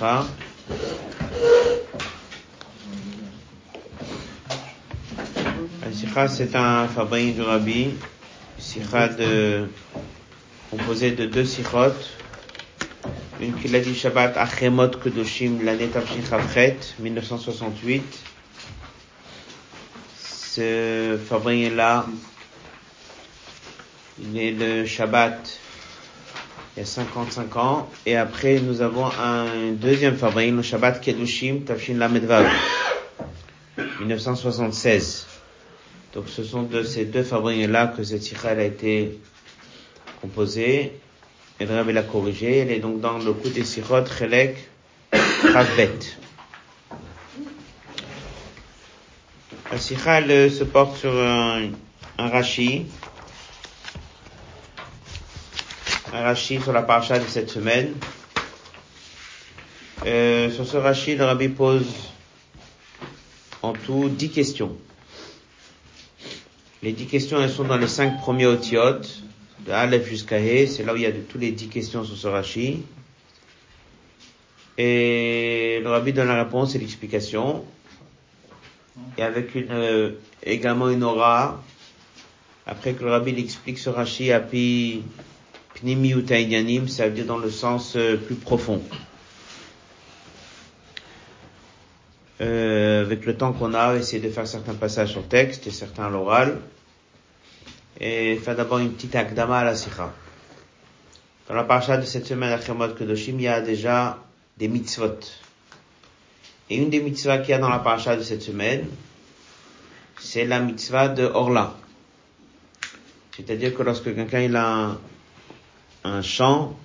commencer la. La c'est un fabrique du rabbi. Sikha de, de deux sikhot. Une qu'il a dit Shabbat Achemot Kedoshim, l'année Chavchet, 1968. Ce fabrique-là, il est le Shabbat il y a 55 ans. Et après, nous avons un deuxième fabrique, le Shabbat Kedushim Tafshin Lamedvav, 1976. Donc ce sont de ces deux fabriques-là que cette sikha a été composée. Et le Rabbi l'a corrigée. Elle est donc dans le coup des sikhot Chelek Chavbet. La sikha, se porte sur un, un Rashi. Un Rashi sur la paracha de cette semaine. Euh, sur ce Rashi, le Rabbi pose en tout dix questions. Les dix questions, elles sont dans les cinq premiers otiotes, de Aleph jusqu'à He, c'est là où il y a tous les dix questions sur ce Rashi. Et le Rabbi donne la réponse et l'explication. Et avec une, euh, également une aura, après que le Rabbi l'explique ce Rashi, api pnimi utainyanim, ça veut dire dans le sens euh, plus profond. Euh, avec le temps qu'on a, essayer de faire certains passages sur texte et certains à l'oral. Et faire d'abord une petite akdama à la sikha. Dans la paracha de cette semaine, Achemot Kedoshim, il y a déjà des mitzvot. Et une des mitzvahs qu'il y a dans la paracha de cette semaine, c'est la mitzvah de Orla. C'est-à-dire que lorsque quelqu'un il a un, champ,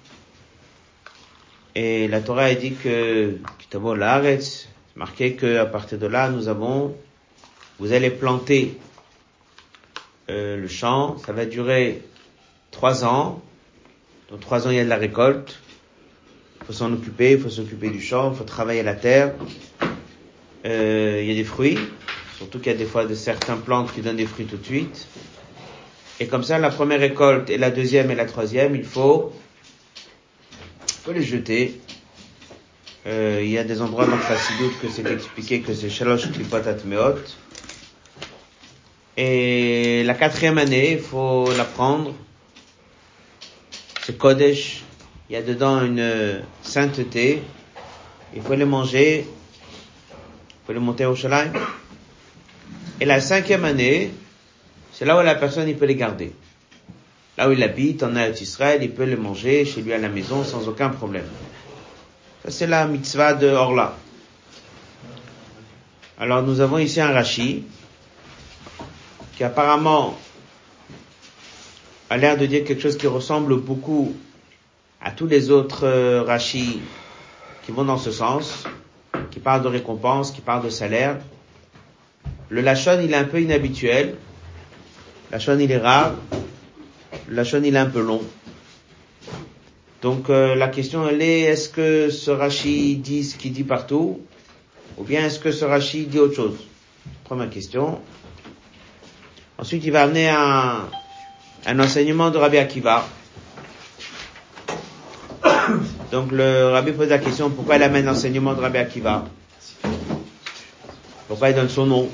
et la Torah a dit que, Laaretz, marqué que à partir de là, nous avons, vous allez planter euh, le champ, ça va durer trois ans. Dans trois ans, il y a de la récolte. Il faut s'en occuper, il faut s'occuper du champ, il faut travailler la terre. Euh, il y a des fruits, surtout qu'il y a des fois de certaines plantes qui donnent des fruits tout de suite. Et comme ça, la première récolte et la deuxième et la troisième, il faut, faut les jeter. Euh, il y a des endroits dans Chassidut que c'est expliqué que c'est Shalosh Klipot Atmeot. Et la quatrième année, il faut la prendre. C'est Kodesh. Il y a dedans une sainteté. Il faut les manger. Il faut les monter au Shalai. Et la cinquième année, c'est là où la personne, il peut les garder. Là où il habite, en Israël, il peut les manger chez lui à la maison sans aucun problème. Ça, c'est la mitzvah de Orla. Alors, nous avons ici un Rashi qui apparemment a l'air de dire quelque chose qui ressemble beaucoup à tous les autres euh, Rashi qui vont dans ce sens, qui parlent de récompense, qui parlent de salaire. Le Lachon, il est un peu inhabituel. Le Lachon, il est rare. Le Lachon, il est un peu long. Donc euh, la question elle est est-ce que ce Rashi dit ce qu'il dit partout ou bien est-ce que ce Rashi dit autre chose? Première question. Ensuite il va amener un, un enseignement de Rabbi Akiva. Donc le Rabbi pose la question pourquoi il amène l'enseignement de Rabbi Akiva? Pourquoi il donne son nom?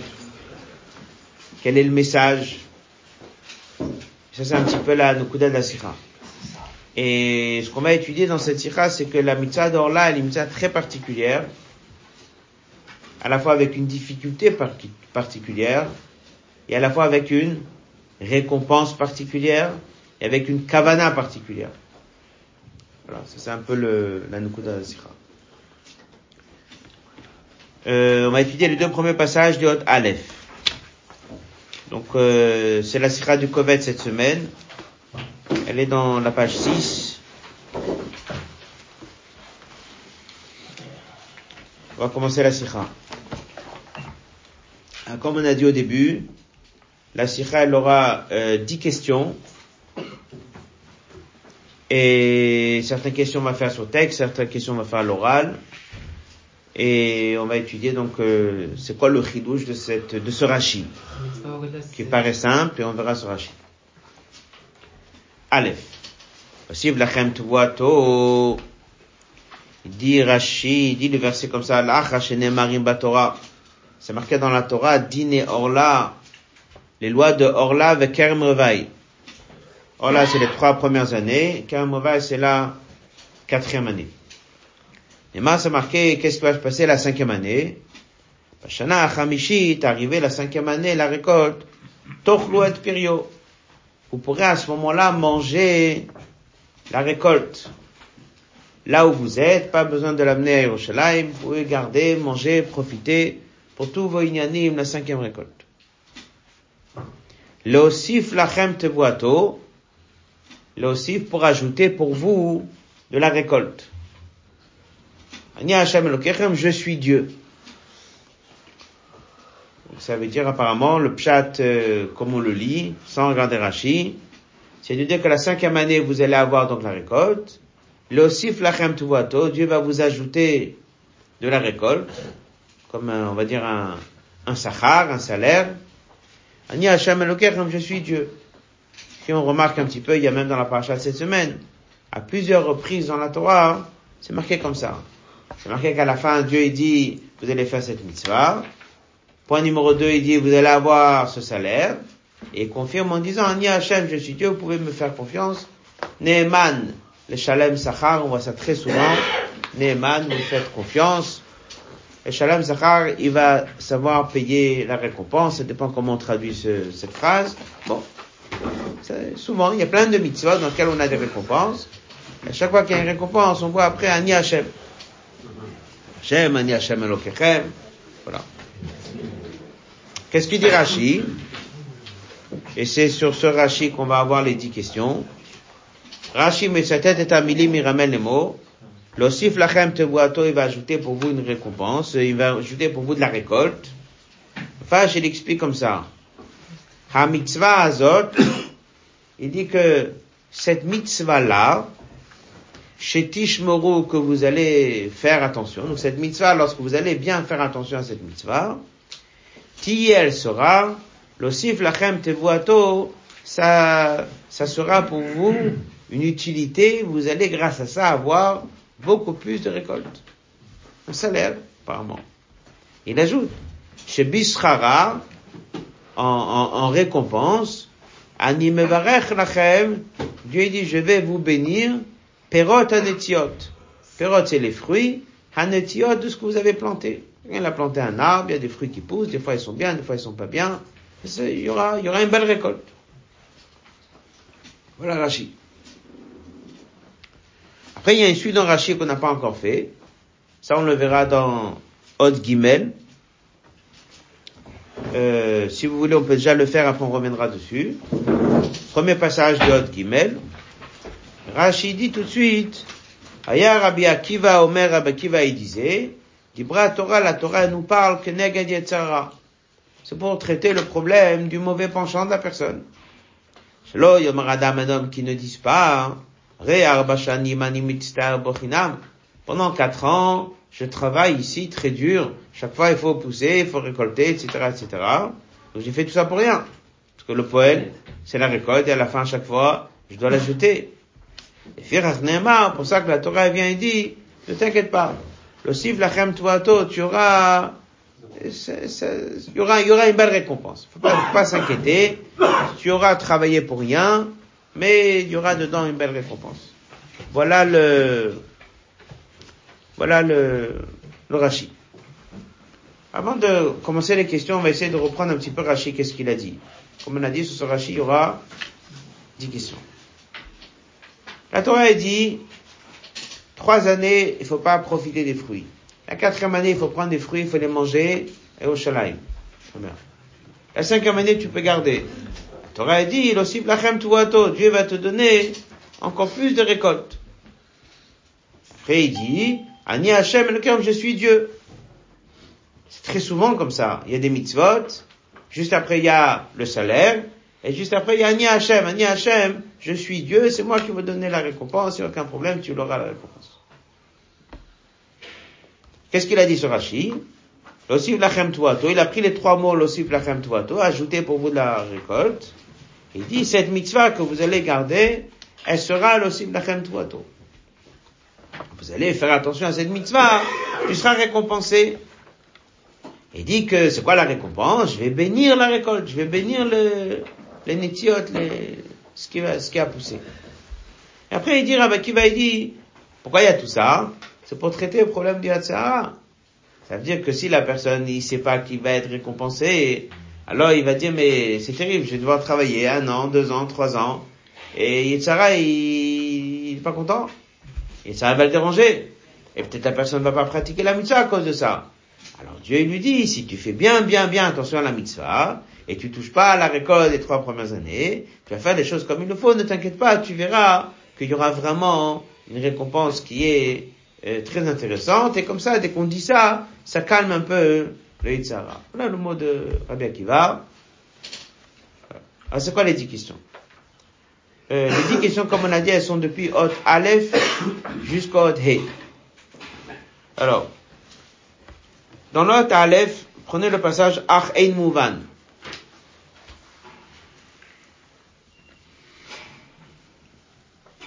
Quel est le message? Ça c'est un petit peu la Nukuda de la Sikha. Et ce qu'on va étudier dans cette sikha, c'est que la mitzvah d'Orla est une mitzvah très particulière, à la fois avec une difficulté particulière, et à la fois avec une récompense particulière, et avec une kavana particulière. Voilà, ça c'est un peu le, la nukuda de la sikha. Euh, on va étudier les deux premiers passages de Hot Aleph. Donc euh, c'est la sikha du Kovet cette semaine. Elle est dans la page 6. On va commencer la sikha. Comme on a dit au début, la sikha elle aura euh, 10 questions. Et certaines questions on va faire sur texte, certaines questions on va faire à l'oral. Et on va étudier donc euh, c'est quoi le chidouche de cette de ce rashi qui paraît simple et on verra ce rashi. Aleph. Aussi, Lachem Tuvuato. Il dit Rashi, dit le verset comme ça, Marim Batora. C'est marqué dans la Torah, Dine Orla, les lois de Orla avec Kerem Revaï. Orla, c'est les trois premières années, Kerem Revaï, c'est la quatrième année. Et moi, c'est marqué, qu'est-ce qui va se passer la cinquième année? Shana est arrivé la cinquième année, la récolte, Tochlu et Pirio. Vous pourrez à ce moment-là manger la récolte. Là où vous êtes, pas besoin de l'amener à Yerushalayim, vous pouvez garder, manger, profiter pour tous vos inyanim, la cinquième récolte. L'osif lachem tevuato, l'osif pour ajouter pour vous de la récolte. Je suis Dieu. Ça veut dire apparemment le pshat euh, comme on le lit, sans regarder Rashi, c'est de dire que la cinquième année vous allez avoir donc la récolte. L'osif lachem tuvato, Dieu va vous ajouter de la récolte, comme on va dire un, un sachar, un salaire. Ani Hashem je suis Dieu. Si on remarque un petit peu, il y a même dans la paracha cette semaine, à plusieurs reprises dans la Torah, c'est marqué comme ça. C'est marqué qu'à la fin, Dieu dit, vous allez faire cette mitzvah. Point numéro 2, il dit, vous allez avoir ce salaire. Et il confirme en disant, Ani Hashem, je suis Dieu, vous pouvez me faire confiance. Neeman, le Shalem Sachar, on voit ça très souvent. Neeman, vous faites confiance. Le Shalem Sachar, il va savoir payer la récompense. Ça dépend comment on traduit cette phrase. Bon. Souvent, il y a plein de mitzvahs dans lesquels on a des récompenses. à chaque fois qu'il y a une récompense, on voit après Ani Hashem. Ani Hashem Elokechem. Voilà. Qu'est-ce qu'il dit Rashi? Et c'est sur ce Rashi qu'on va avoir les dix questions. Rashi met sa tête et milim, il ramène les mots. L'osif lachem tevuato, il va ajouter pour vous une récompense, il va ajouter pour vous de la récolte. Enfin, je l'explique comme ça. Ha mitzvah azot, il dit que cette mitzvah-là, chez Tishmoru, que vous allez faire attention, donc cette mitzvah, lorsque vous allez bien faire attention à cette mitzvah, elle sera, l'osif lachem tevuato, ça, ça sera pour vous une utilité, vous allez grâce à ça avoir beaucoup plus de récoltes. Un salaire, apparemment. Il ajoute, chez Bishrara, en, en, en récompense, Animevarech lachem, Dieu dit, je vais vous bénir, perot anetiot. Perot, c'est les fruits, anetiot de ce que vous avez planté. Il a planté un arbre, il y a des fruits qui poussent, des fois ils sont bien, des fois ils sont pas bien. Il y aura, une belle récolte. Voilà Rachid. Après, il y a une suite dans Rachid qu'on n'a pas encore fait. Ça, on le verra dans Od Gimel. Euh, si vous voulez, on peut déjà le faire, après on reviendra dessus. Premier passage de Od Gimel. Rachid dit tout de suite, Aya Rabbi Akiva, Omer Rabbi Akiva, il disait, Dibra Torah, la Torah nous parle que Neged Yetzara. C'est pour traiter le problème du mauvais penchant de la personne. Shelo Yomaradam, un homme qui ne dise pas, pendant quatre ans, je travaille ici très dur. Chaque fois, il faut pousser, il faut récolter, etc., etc. Donc j'ai fait tout ça pour rien. Parce que le poêle, c'est la récolte et à la fin, chaque fois, je dois la jeter. Et pour ça que la Torah vient et dit, ne t'inquiète pas. Le sif lachem tuato, tu auras, il y aura, y aura une belle récompense. Faut pas, faut pas s'inquiéter. Tu auras travaillé pour rien, mais il y aura dedans une belle récompense. Voilà le, voilà le, le Rashi. Avant de commencer les questions, on va essayer de reprendre un petit peu Rashi, qu'est-ce qu'il a dit? Comme on a dit, sur ce Rashi, il y aura dix questions. La Torah a dit, trois années, il faut pas profiter des fruits. La quatrième année, il faut prendre des fruits, il faut les manger, et au shalaim. La cinquième année, tu peux garder. Tu aurais dit, lachem Dieu va te donner encore plus de récoltes. Après, il dit, Ani le je suis Dieu. C'est très souvent comme ça. Il y a des mitzvot, juste après il y a le salaire, et juste après il y a Ani Hashem, Ani Hashem, je suis Dieu, c'est moi qui vais donner la récompense, il n'y a aucun problème, tu l'auras la récompense. Qu'est-ce qu'il a dit sur Rashi? L'osif lachem tuato, il a pris les trois mots l'osif lachem tuato, ajouté pour vous de la récolte, il dit, cette mitzvah que vous allez garder, elle sera l'osim lachem tuato. Vous allez faire attention à cette mitzvah, tu seras récompensé. Il dit que c'est quoi la récompense? Je vais bénir la récolte, je vais bénir le, les netiotes, les, ce qui ce qui a poussé. Et après il dit, Rabbi Kiva, il dit, pourquoi il y a tout ça? C'est pour traiter le problème du Hatzahara. Ça veut dire que si la personne, il sait pas qu'il va être récompensé, alors il va dire, mais c'est terrible, je vais devoir travailler un an, deux ans, trois ans, et Yitzhara, il, il est pas content. Ça va le déranger. Et peut-être la personne ne va pas pratiquer la mitzvah à cause de ça. Alors Dieu lui dit, si tu fais bien, bien, bien attention à la mitzvah, et tu touches pas à la récolte des trois premières années, tu vas faire des choses comme il le faut, ne t'inquiète pas, tu verras qu'il y aura vraiment une récompense qui est euh, très intéressante, et comme ça, dès qu'on dit ça, ça calme un peu le Yitzhara. Voilà le mot de Rabbi Akiva. Alors c'est quoi les dix questions? Euh, Les dix questions, comme on a dit, elles sont depuis Hot Aleph jusqu'au Hot He. Alors, dans l'Hot Aleph, prenez le passage Ach Ein Mouvan.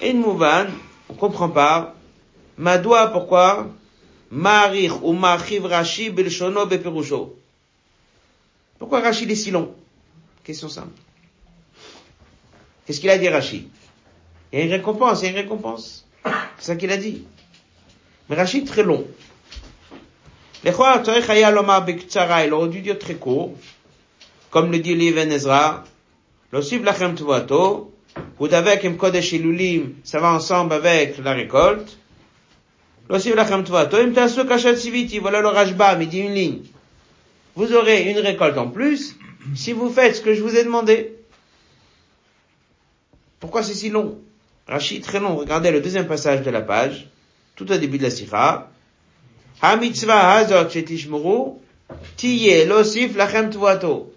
Ein Mouvan, on comprend pas. Madoua, pourquoi? Marich ou Machiv Rashi Belshono Beperusho. Pourquoi Rashi est si long? Question simple. Qu'est-ce qu'il a dit Rashi? Il y a une récompense, il y a une récompense. C'est ça qu'il a dit. Mais Rashi est très long. Il aurait dû dire très court, comme le dit l'Ibn Ezra, lachem tuvato, ou d'avec im kodesh ilulim, ça va ensemble avec la récolte, l'osib lachem tuvato, im tasu kashat siviti, voilà le rajba, il dit une ligne. Vous aurez une récolte en plus, si vous faites ce que je vous ai demandé. Pourquoi c'est si long? Rachid, très long. Regardez le deuxième passage de la page, tout au début de la sikha. Mitzvah hazot shetishmuru, tiye losif lachem tuvato.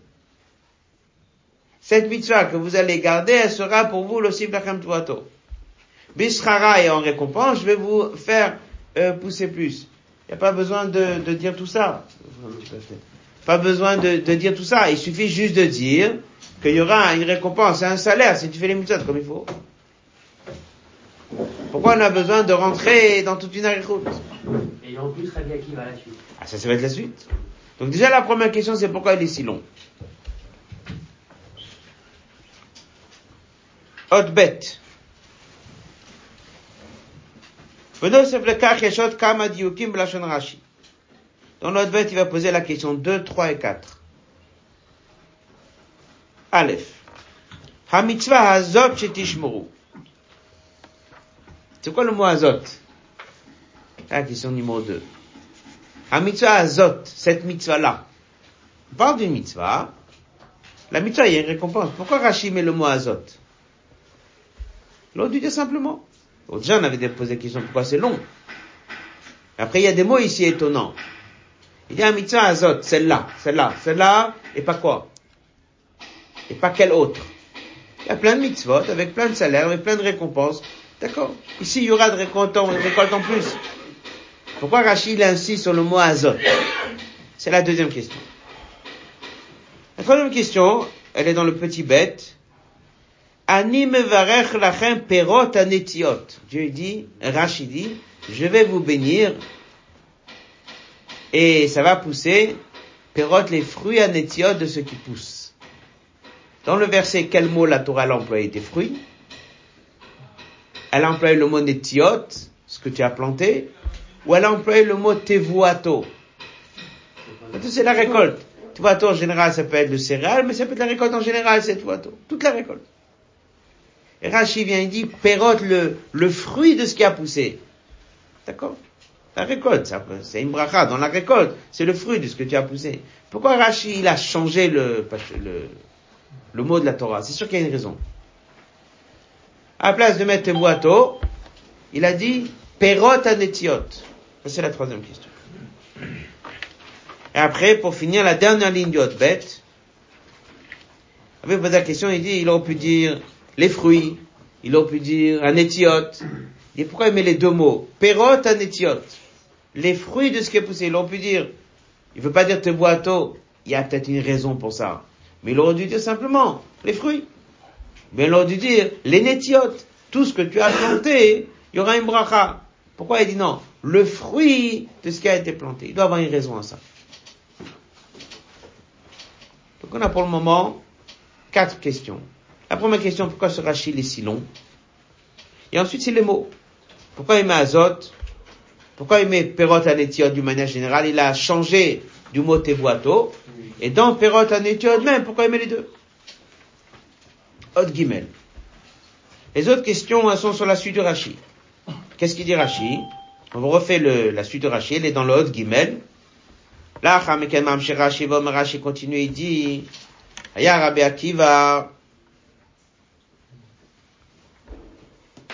Cette mitzvah que vous allez garder, elle sera pour vous losif lachem tuvato. Bishara et en récompense, je vais vous faire euh, pousser plus. Il n'y a pas besoin de, de, dire tout ça. Pas besoin de, de, dire tout ça. Il suffit juste de dire qu'il y aura une récompense, un salaire si tu fais les mitzvot comme il faut. Pourquoi on a besoin de rentrer dans toute une route Et en plus, Rabbi Akiva la suite. Ah, ça, ça va être la suite. Donc déjà, la première question, c'est pourquoi il est si long. Autre bête. Dans l'autre bête, il va poser la question 2, 3 et 4. Aleph. Ha-mitzvah hazot shetishmuru. C'est quoi le mot azot La question numéro 2. Ha-mitzvah azot, cette mitzvah-là. On parle d'une mitzvah. La mitzvah, il y a une récompense. Pourquoi Rachid met le mot azot L'autre dit simplement. Déjà, on avait posé la question pourquoi c'est long. Après, il y a des mots ici étonnants. Il y a un mitzvah azot, celle-là, celle-là, celle-là, et pas quoi Et pas quelle autre Il y a plein de mitzvot, avec plein de salaires, avec plein de récompenses. D'accord Ici, il y aura de récolte plus. Pourquoi Rachid insiste sur le mot azot C'est la deuxième question. La troisième question, elle est dans le petit bête. Lachem perot anetiot. Dieu dit, Rachid dit, je vais vous bénir et ça va pousser perot les fruits anetiot de ce qui pousse. Dans le verset, quel mot la Torah a employé des fruits Elle a employé le mot netiot, ce que tu as planté, ou elle a employé le mot tevuato. C'est la récolte. Tevuato en général, ça peut être le céréal, mais ça peut être la récolte en général, c'est tevuato. Toute la récolte. Et vient, il dit, pérote le, fruit de ce qui a poussé. D'accord? La récolte, c'est une bracha dans la récolte. C'est le fruit de ce que tu as poussé. Pourquoi Rashi, il a changé le, le, le mot de la Torah? C'est sûr qu'il y a une raison. À la place de mettre tevuato, il a dit, perot anetiot. C'est la troisième question. Et après, pour finir, la dernière ligne du Hotbet, avait posé la question, il dit, il aurait pu dire les fruits, il aurait pu dire un étiote. Et pourquoi il met les deux mots Perot, un étiote. Les fruits de ce qui est poussé, il aurait pu dire, il veut pas dire te boiteau, il y a peut-être une raison pour ça. Mais il aurait dû dire simplement les fruits. Mais il aurait dû dire les nétiotes, tout ce que tu as planté, il y aura une bracha. Pourquoi il dit non? Le fruit de ce qui a été planté. Il doit avoir une raison à ça. Donc on a pour le moment quatre questions. La première question, pourquoi ce rachis est si long? Et ensuite, c'est les mots. Pourquoi il met azote? Pourquoi il met perot anétiot d'une manière générale? Il a changé du mot tevuato. Et dans perot anétiot même, pourquoi il met les deux? Hot Gimel. Les autres questions elles sont sur la suite du Rashi. Qu'est-ce qu'il dit Rashi On vous refait la suite du Rashi, elle est dans le Hot Gimel. Là, Rashi Rashi continue, il dit, Aya Rabbi Akiva,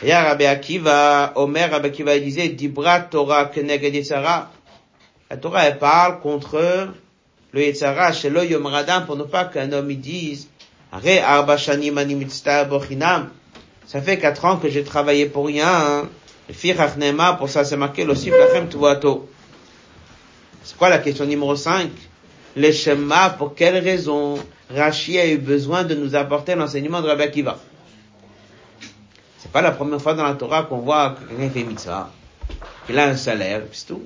Aya Rabbi Akiva, Omer Rabbi Akiva, il disait, Dibra Torah Keneged Yitzhara. La Torah, elle parle contre le Yitzhara, chez le Yom Radam, pour ne pas qu'un homme, dise, Ça fait quatre ans que j'ai travaillé pour rien, hein. Le pour ça c'est marqué, le. C'est quoi la question numéro 5 Les schémas, pour quelle raison Rachi a eu besoin de nous apporter l'enseignement de Rabbi Akiva? C'est pas la première fois dans la Torah qu'on voit que quelqu'un fait qu'il a un salaire, c'est tout.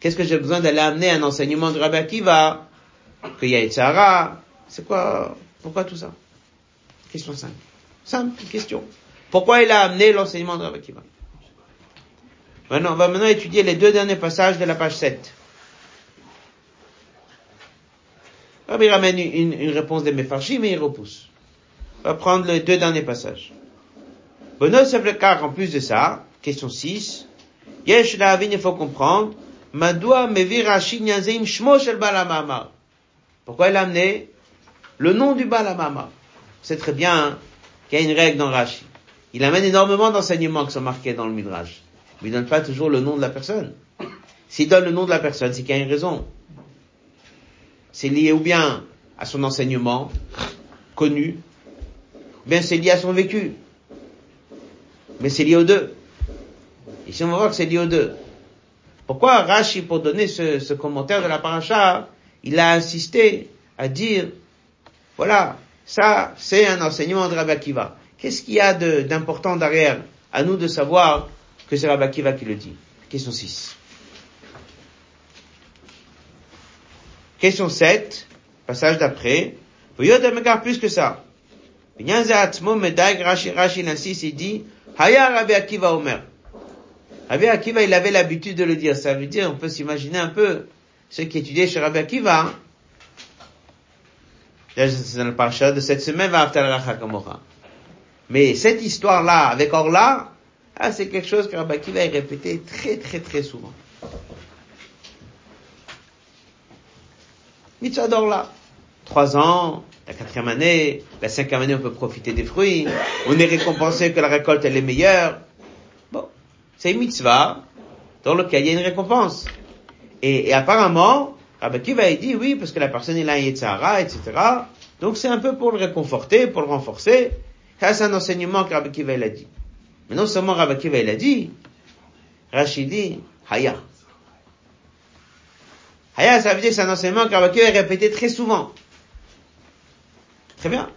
Qu'est-ce que j'ai besoin d'aller amener un enseignement de Rabbi Akiva? Qu'il y a Yitzhara C'est quoi Pourquoi tout ça? Question 5. Simple question. Pourquoi il a amené l'enseignement de Rabbi Akiva? Maintenant, on va maintenant étudier les deux derniers passages de la page 7. Rabbi ramène une, une réponse des Mefarshim mais il repousse. On va prendre les deux derniers passages. Bono car en plus de ça, question 6, Yesh il faut comprendre, Madoua mevir shmo. Pourquoi il a amené le nom du balamama? C'est très bien hein, qu'il y a une règle dans Rashi. Il amène énormément d'enseignements qui sont marqués dans le Midrash mais il donne pas toujours le nom de la personne. S'il donne le nom de la personne, c'est qu'il y a une raison. C'est lié ou bien à son enseignement connu, ou bien c'est lié à son vécu. Mais c'est lié aux deux. Ici, on va voir que c'est lié aux deux. Pourquoi Rashi, pour donner ce, ce commentaire de la paracha, il a insisté à dire, voilà, ça, c'est un enseignement de Rabbi Akiva. Qu'est-ce qu'il y a d'important derrière? À nous de savoir que c'est Rabbi Akiva qui le dit. Question 6. Question 7, passage d'après. plus que ça. Il Haya Rabbi Akiva Omer. Rabbi Akiva, il avait l'habitude de le dire. Ça veut dire, on peut s'imaginer un peu, ceux qui étudiaient chez Rabbi Akiva, hein. C'est dans le de cette semaine, Mais cette histoire-là, avec Orla, ah, c'est quelque chose que Rabbi Akiva a répété très très très souvent. Mitzvah là. Trois ans, la quatrième année, la cinquième année, on peut profiter des fruits. On est récompensé que la récolte, elle est meilleure. Bon. C'est une mitzvah dans lequel il y a une récompense. Et, apparemment, Rabbi Akiva a dit? Oui, parce que la personne, il a un Yetzara, etc. Donc c'est un peu pour le réconforter, pour le renforcer. c'est un enseignement que Rabbi a dit. Mais non seulement Rabbi Akiva il a dit, Rachid dit, Haya. Haya, ça veut dire c'est un enseignement que Rabbi Akiva a répété très souvent. Très bien.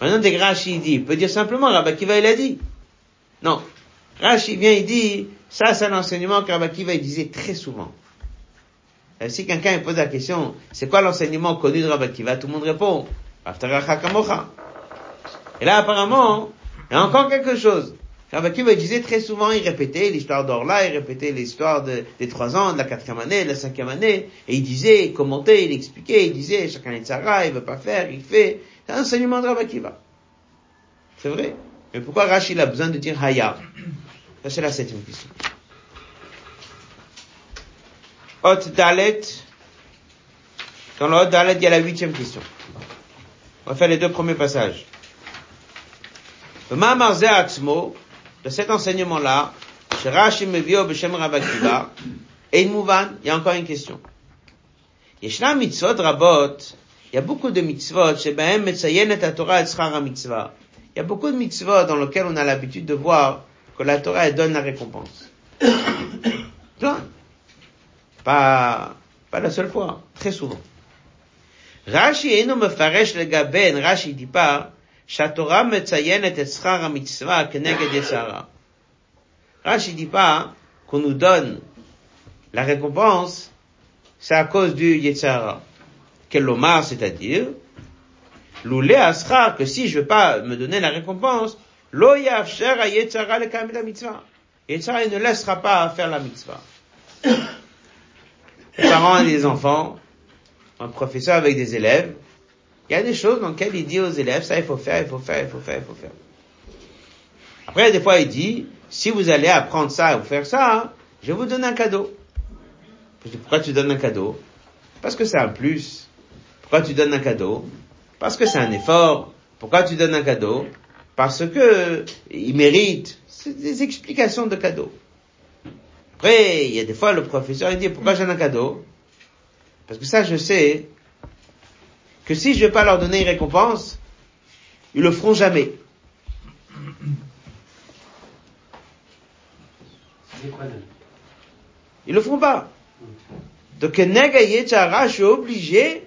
Maintenant, dès que Rachid dit, il peut dire simplement Rabbi Akiva il a dit. Non. Rachid vient, il dit, ça c'est un enseignement que Rabbi Akiva il disait très souvent. Et si quelqu'un pose la question, c'est quoi l'enseignement connu de Rabbi Akiva, tout le monde répond, Et là, apparemment, il y a encore quelque chose. Rabbi Akiva disait très souvent, il répétait l'histoire d'Orla, il répétait l'histoire des trois ans, de la quatrième année, de la cinquième année, et il disait, il commentait, il expliquait, il disait, chacun est Sarah, il veut pas faire, il fait. C'est un enseignement de Rabbi Akiva. C'est vrai. Mais pourquoi Rachid a besoin de dire Haya? Ça, c'est la septième question. Hot Dalet. Dans le Hot Dalet, il y a la huitième question. On va faire les deux premiers passages. Le Mamarze Atzmo, de cet enseignement-là, chez Rashi Mevio Beshem Rabakiva, et Mouvan, il y a encore une question. Yeshna mitzvot rabot, il y a beaucoup de mitzvot, chez Bahem Metzayen et Torah et mitzvah. Il y a beaucoup de mitzvot dans lesquels on a l'habitude de voir que la Torah elle donne la récompense. Plein. Pas, pas la seule fois, très souvent. Rashi eno mefaresh le gaben, Rashi dit pas, שהתורה מציינת את שכר המצווה כנגד יצרה. Rashi dit pas qu'on nous donne la récompense, c'est à cause du Yetzara. Quel lomar, c'est-à-dire, l'oulé asra, que si je veux pas me donner la récompense, lo yafsher a Yetzara le kamil la mitzvah. Yetzara, il ne laissera pas faire la mitzvah. Parents et les enfants, un professeur avec des élèves, il y a des choses dans lesquelles il dit aux élèves, ça il faut faire, il faut faire, il faut faire, il faut faire. Après, des fois, il dit, si vous allez apprendre ça ou faire ça, je vais vous donner un cadeau. Je dis, pourquoi tu donnes un cadeau? Parce que c'est un plus. Pourquoi tu donnes un cadeau? Parce que c'est un effort. Pourquoi tu donnes un cadeau? Parce que il mérite. C'est des explications de cadeau. Après, il y a des fois le professeur il dit pourquoi j'ai un cadeau? Parce que ça je sais que si je vais pas leur donner une récompense, ils le feront jamais. Ils le feront pas. Donc, je suis obligé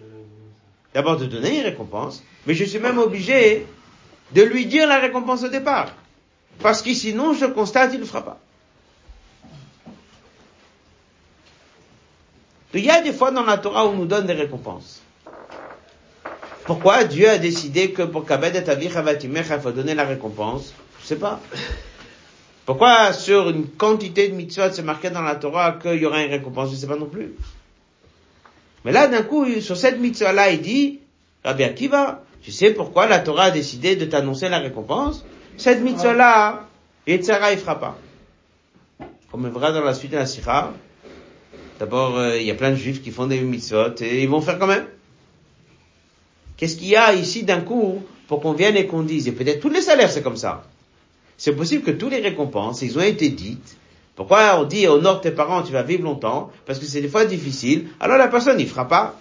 d'abord de donner une récompense, mais je suis même obligé de lui dire la récompense au départ. Parce que sinon, je constate, il ne le fera pas. Il y a des fois dans la Torah où on nous donne des récompenses. Pourquoi Dieu a décidé que pour Kabed et il faut donner la récompense? Je sais pas. Pourquoi sur une quantité de mitzvot c'est marqué dans la Torah qu'il y aura une récompense? Je sais pas non plus. Mais là, d'un coup, sur cette mitzvah-là, il dit, Rabbi Akiva, tu sais pourquoi la Torah a décidé de t'annoncer la récompense? Cette mitzvah-là, Yetzara, il fera pas. Comme on verra dans la suite de la Sikha, d'abord, euh, il y a plein de juifs qui font des mitzvot et ils vont faire quand même. Qu'est-ce qu'il y a ici d'un coup pour qu'on vienne et qu'on dise, et peut-être tous les salaires c'est comme ça. C'est possible que toutes les récompenses, ils ont été dites. Pourquoi on dit honore tes parents, tu vas vivre longtemps? Parce que c'est des fois difficile. Alors la personne n'y fera pas.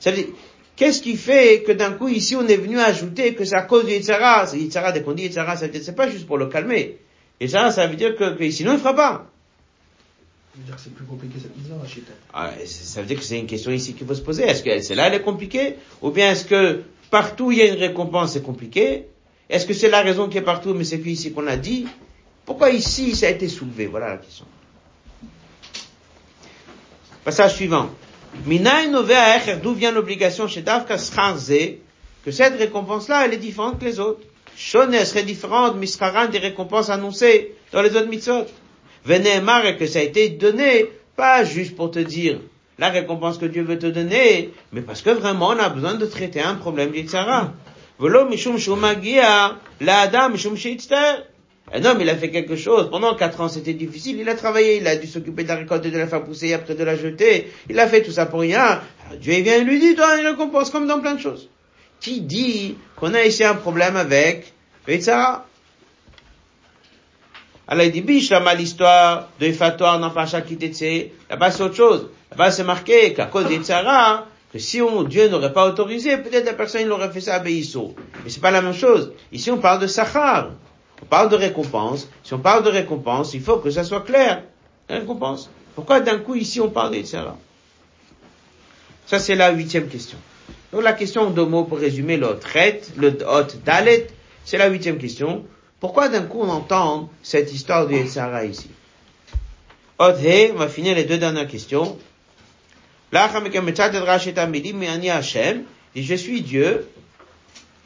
Ça veut dire, qu'est-ce qui fait que d'un coup ici on est venu ajouter que c'est à cause du Yitzhara? Yitzhara, dès qu'on dit Yitzhara, ça c'est pas juste pour le calmer. Yitzhara, ça veut dire que, que sinon il fera pas. Ça veut dire que c'est ah, Ça veut dire que c'est une question ici qu'il faut se poser. Est-ce que celle-là elle est compliquée? Ou bien est-ce que partout il y a une récompense c'est compliqué? Est-ce que c'est la raison qui est partout mais c'est ici qu'on a dit? Pourquoi ici ça a été soulevé? Voilà la question. Passage suivant. D'où vient l'obligation chez Davka que cette récompense-là, elle est différente que les autres? Shone serait différente, misraran des récompenses annoncées dans les autres mitzvot. Veneemar et que ça a été donné, pas juste pour te dire la récompense que Dieu veut te donner, mais parce que vraiment on a besoin de traiter un problème mishum Un homme, il a fait quelque chose. Pendant quatre ans, c'était difficile. Il a travaillé, il a dû s'occuper de la récolte, de la faire pousser, après de la jeter. Il a fait tout ça pour rien. Alors Dieu vient et lui dit, toi, une récompense, comme dans plein de choses. Qui dit qu'on a ici un problème avec Yitzhara alors il dit, biche, là l'histoire de Fatoire dans Pacha Kitetse, là-bas c'est autre chose. Là-bas c'est marqué qu'à cause des que si on, Dieu n'aurait pas autorisé, peut-être la personne il aurait fait ça à Beisso. Mais c'est pas la même chose. Ici on parle de Sachar. On parle de récompense. Si on parle de récompense, il faut que ça soit clair. La récompense. Pourquoi d'un coup ici on parle des Ça c'est la huitième question. Donc la question de mots pour résumer le traite, le hot dalet, c'est la huitième question. Pourquoi d'un coup on entend cette histoire du Sarah ici? On va finir les deux dernières questions. Et je suis Dieu.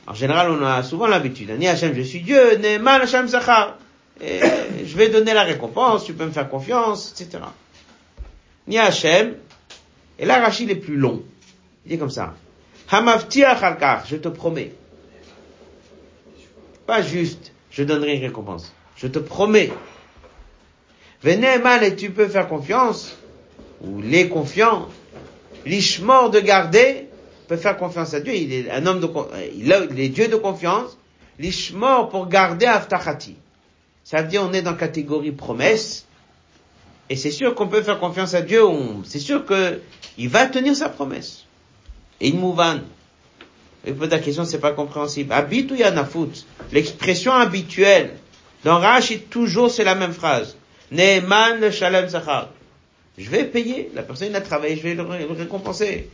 En général, on a souvent l'habitude. Ani Hashem, je suis Dieu. Ne'man Hashem Zachar. Je vais donner la récompense, tu peux me faire confiance, etc. Ni Hashem. Et là, Rachid est plus long. Il dit comme ça. Hamavtiach je te promets. Pas juste je donnerai une récompense. Je te promets. Venez mal et tu peux faire confiance, ou les confiants, l'ishmor de garder, peut faire confiance à Dieu, il est un homme de, il est Dieu de confiance, l'ishmor pour garder aftachati. Ça veut dire on est dans la catégorie promesse, et c'est sûr qu'on peut faire confiance à Dieu, c'est sûr que il va tenir sa promesse. Et il mouvan. Et la question, c'est pas compréhensible. Habit ou yanafut? L'expression habituelle dans Rashi, toujours c'est la même phrase. Ne'eman le shalem zachar. Je vais payer. La personne a travaillé, je vais le récompenser.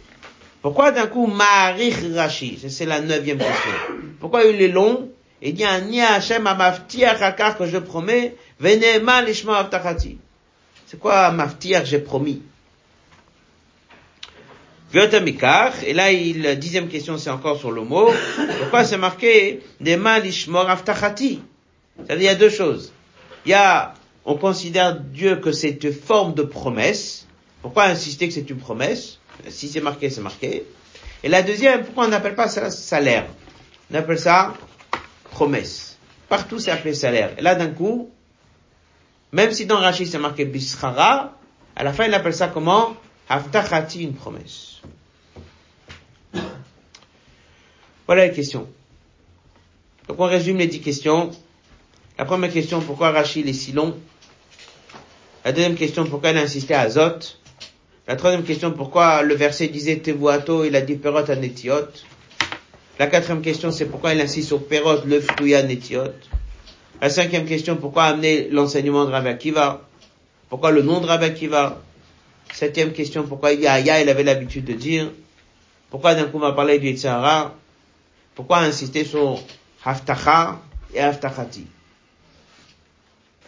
Pourquoi d'un coup Marich Rashi? C'est la neuvième question. Pourquoi il est long? Il dit Ani Hashem amaftiach akar que je promets, venema lishma avtachati. C'est quoi maftiach j'ai promis? Et là, il, dixième question, c'est encore sur le mot. Pourquoi c'est marqué Nema lishmor avtachati? Ça veut dire il y a deux choses. Il y a, on considère Dieu que c'est une forme de promesse. Pourquoi insister que c'est une promesse? Si c'est marqué, c'est marqué. Et la deuxième, pourquoi on n'appelle pas ça salaire? On appelle ça promesse. Partout c'est appelé salaire. Et là d'un coup, même si dans Rachid c'est marqué bischara, à la fin il appelle ça comment? Haftachati, une promesse. Voilà les questions. Donc on résume les dix questions. La première question, pourquoi Rachid est si long? La deuxième question, pourquoi il a insisté à Azot? La troisième question, pourquoi le verset disait Tevuato, il a dit Perot à Netiot La quatrième question, c'est pourquoi il insiste sur Perot, le Ftouya Netiot La cinquième question, pourquoi amener l'enseignement de Rabbi Akiva? Pourquoi le nom de Rabbi Akiva? Septième question, pourquoi Yahya, il avait l'habitude de dire Pourquoi d'un coup on va parler du Yitzhara Pourquoi insister sur Haftacha et Haftachati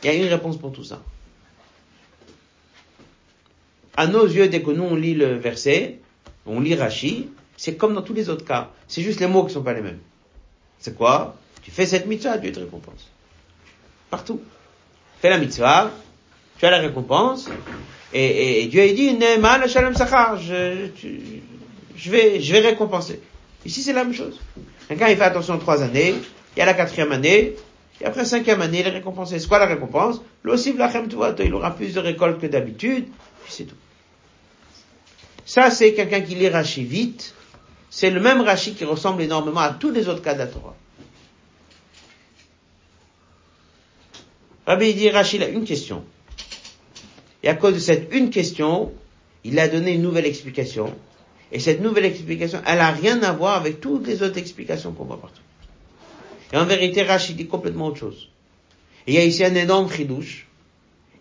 Il y a une réponse pour tout ça à nos yeux, dès que nous on lit le verset, on lit Rashi, c'est comme dans tous les autres cas. C'est juste les mots qui sont pas les mêmes. C'est quoi? Tu fais cette mitzvah, Dieu te récompense. Partout. Fais la mitzvah, tu as la récompense, et, et, Dieu a dit, Ne'eman shalom sachar, je, je, vais, je vais récompenser. Ici, c'est la même chose. Quelqu'un, il fait attention trois années, il y a la quatrième année, et après cinquième année, il est récompensé. C'est quoi la récompense? Il aura plus de récoltes que d'habitude, puis c'est tout. Ça, c'est quelqu'un qui lit Rashi vite. C'est le même Rashi qui ressemble énormément à tous les autres cas de la Torah. Rabbi dit Rashi une question. Et à cause de cette une question, il a donné une nouvelle explication. Et cette nouvelle explication, elle a rien à voir avec toutes les autres explications qu'on voit partout. Et en vérité, Rashi dit complètement autre chose. Il y a ici un énorme chidouche,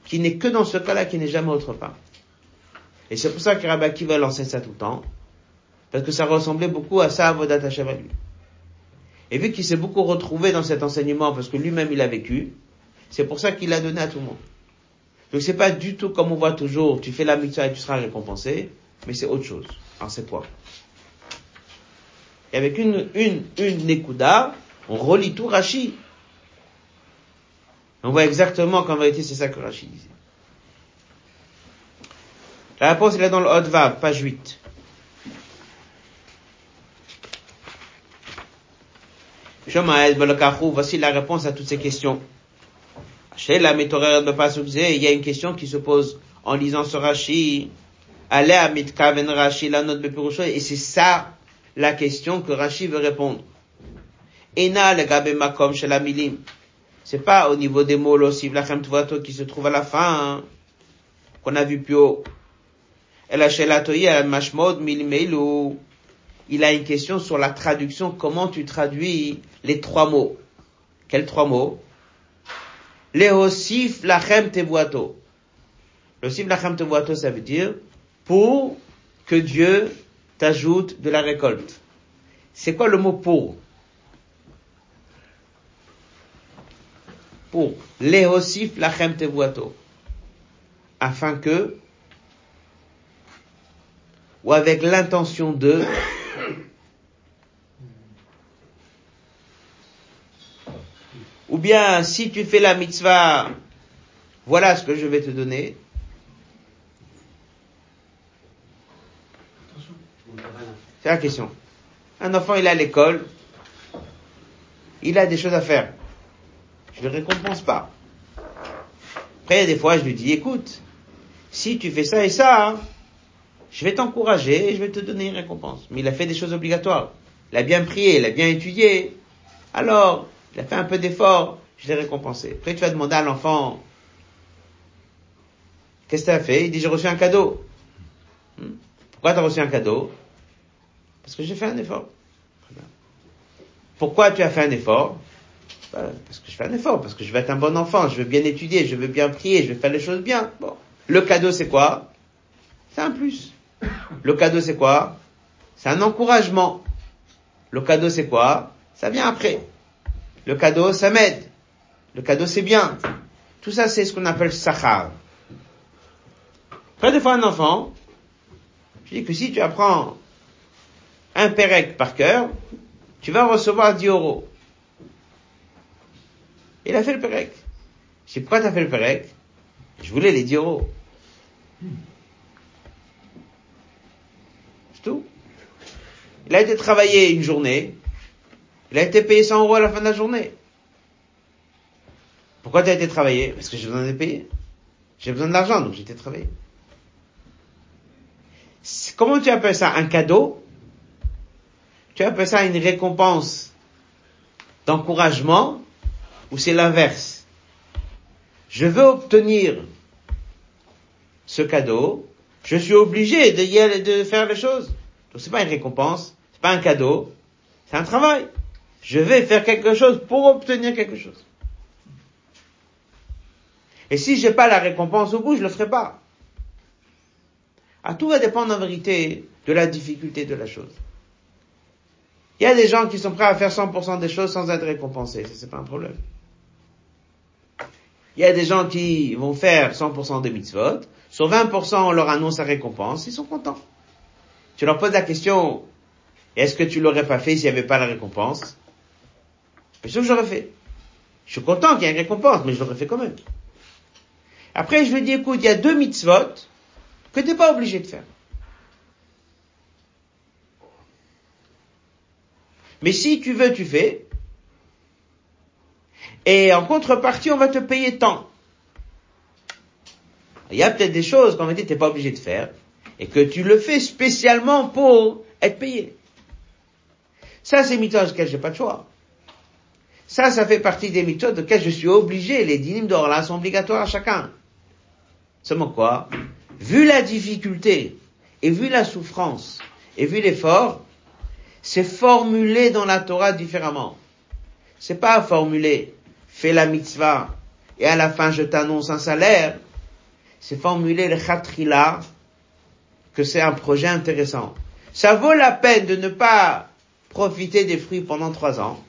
qui n'est que dans ce cas-là, qui n'est jamais autre part. Et c'est pour ça que Rabbi Akiva lançait ça tout le temps. Parce que ça ressemblait beaucoup à ça, à Vodat. Et vu qu'il s'est beaucoup retrouvé dans cet enseignement, parce que lui-même il a vécu, c'est pour ça qu'il l'a donné à tout le monde. Donc c'est pas du tout comme on voit toujours, tu fais la mitzvah et tu seras récompensé, mais c'est autre chose. Alors c'est quoi Et avec une, une, une Nekuda, on relit tout Rashi. On voit exactement qu'en vérité c'est ça que Rashi disait. La réponse, elle est dans le Hot page 8. Voici la réponse à toutes ces questions. La il y a une question qui se pose en lisant ce Rashi. Et c'est ça la question que Rashi veut répondre. Ena le makom chez la milim. C'est pas au niveau des mots l'ossiv lachem qui se trouve à la fin, hein, qu'on a vu plus haut. Il a une question sur la traduction. Comment tu traduis les trois mots Quels trois mots? Leosif lachem tevuato. Leosif lachem tevuato, ça veut dire pour que Dieu t'ajoute de la récolte. C'est quoi le mot pour? Pour. Leosif lachem tevuato. Afin que ou avec l'intention de ou bien si tu fais la mitzvah, voilà ce que je vais te donner. C'est la question. Un enfant, il est à l'école, il a des choses à faire. Je ne le récompense pas. Après, des fois, je lui dis, écoute, si tu fais ça et ça, je vais t'encourager et je vais te donner une récompense. Mais il a fait des choses obligatoires. Il a bien prié, il a bien étudié. Alors, il a fait un peu d'effort, je l'ai récompensé. Après, tu vas demander à l'enfant, qu'est-ce que tu as fait? Il dit, j'ai reçu un cadeau. Hmm? Pourquoi tu as reçu un cadeau? Parce que j'ai fait un effort. Pourquoi tu as fait un effort? Ben, Parce que je fais un effort, parce que je veux être un bon enfant, je veux bien étudier, je veux bien prier, je veux faire les choses bien. Bon. Le cadeau, c'est quoi? C'est un plus. Le cadeau, c'est quoi? C'est un encouragement. Le cadeau, c'est quoi? Ça vient après. Le cadeau, ça m'aide. Le cadeau, c'est bien. Tout ça, c'est ce qu'on appelle sachar. Après, des fois, un enfant, je dis que si tu apprends un pérec par cœur, tu vas recevoir 10 euros. Il a fait le pérec. Je dis, pourquoi t'as fait le pérec Je voulais les 10 euros. C'est tout. Il a été travaillé une journée. Il a été payé 100 euros à la fin de la journée. Pourquoi tu as été travaillé? Parce que j'ai besoin de payer. J'ai besoin d'argent, donc j'ai été travaillé. Comment tu appelles ça? Un cadeau? Tu appelles ça une récompense d'encouragement ou c'est l'inverse? Je veux obtenir ce cadeau, je suis obligé de y aller, de faire les choses. Donc c'est pas une récompense, c'est pas un cadeau, c'est un travail. Je vais faire quelque chose pour obtenir quelque chose. Et si j'ai pas la récompense au bout, je le ferai pas. Ah, tout va dépendre en vérité de la difficulté de la chose. Il y a des gens qui sont prêts à faire 100% des choses sans être récompensés. Ça, c'est pas un problème. Il y a des gens qui vont faire 100% des mitzvot. Sur 20%, on leur annonce la récompense. Ils sont contents. Tu leur poses la question, est-ce que tu l'aurais pas fait s'il n'y avait pas la récompense? Bien sûr que j'aurais fait. Je suis content qu'il y ait une récompense, mais je l'aurais fait quand même. Après, je lui dis, écoute, il y a deux mitzvot que tu n'es pas obligé de faire. Mais si tu veux, tu fais. Et en contrepartie, on va te payer tant. Il y a peut-être des choses qu'on va dire, tu n'es pas obligé de faire. Et que tu le fais spécialement pour être payé. Ça, c'est mitzvot auxquels j'ai pas de choix. Ça, ça fait partie des méthodes auxquelles je suis obligé. Les dynimes d'or là sont obligatoires à chacun. Seulement quoi? Vu la difficulté, et vu la souffrance, et vu l'effort, c'est formulé dans la Torah différemment. C'est pas formulé, fais la mitzvah, et à la fin je t'annonce un salaire. C'est formulé le khatrila, que c'est un projet intéressant. Ça vaut la peine de ne pas profiter des fruits pendant trois ans.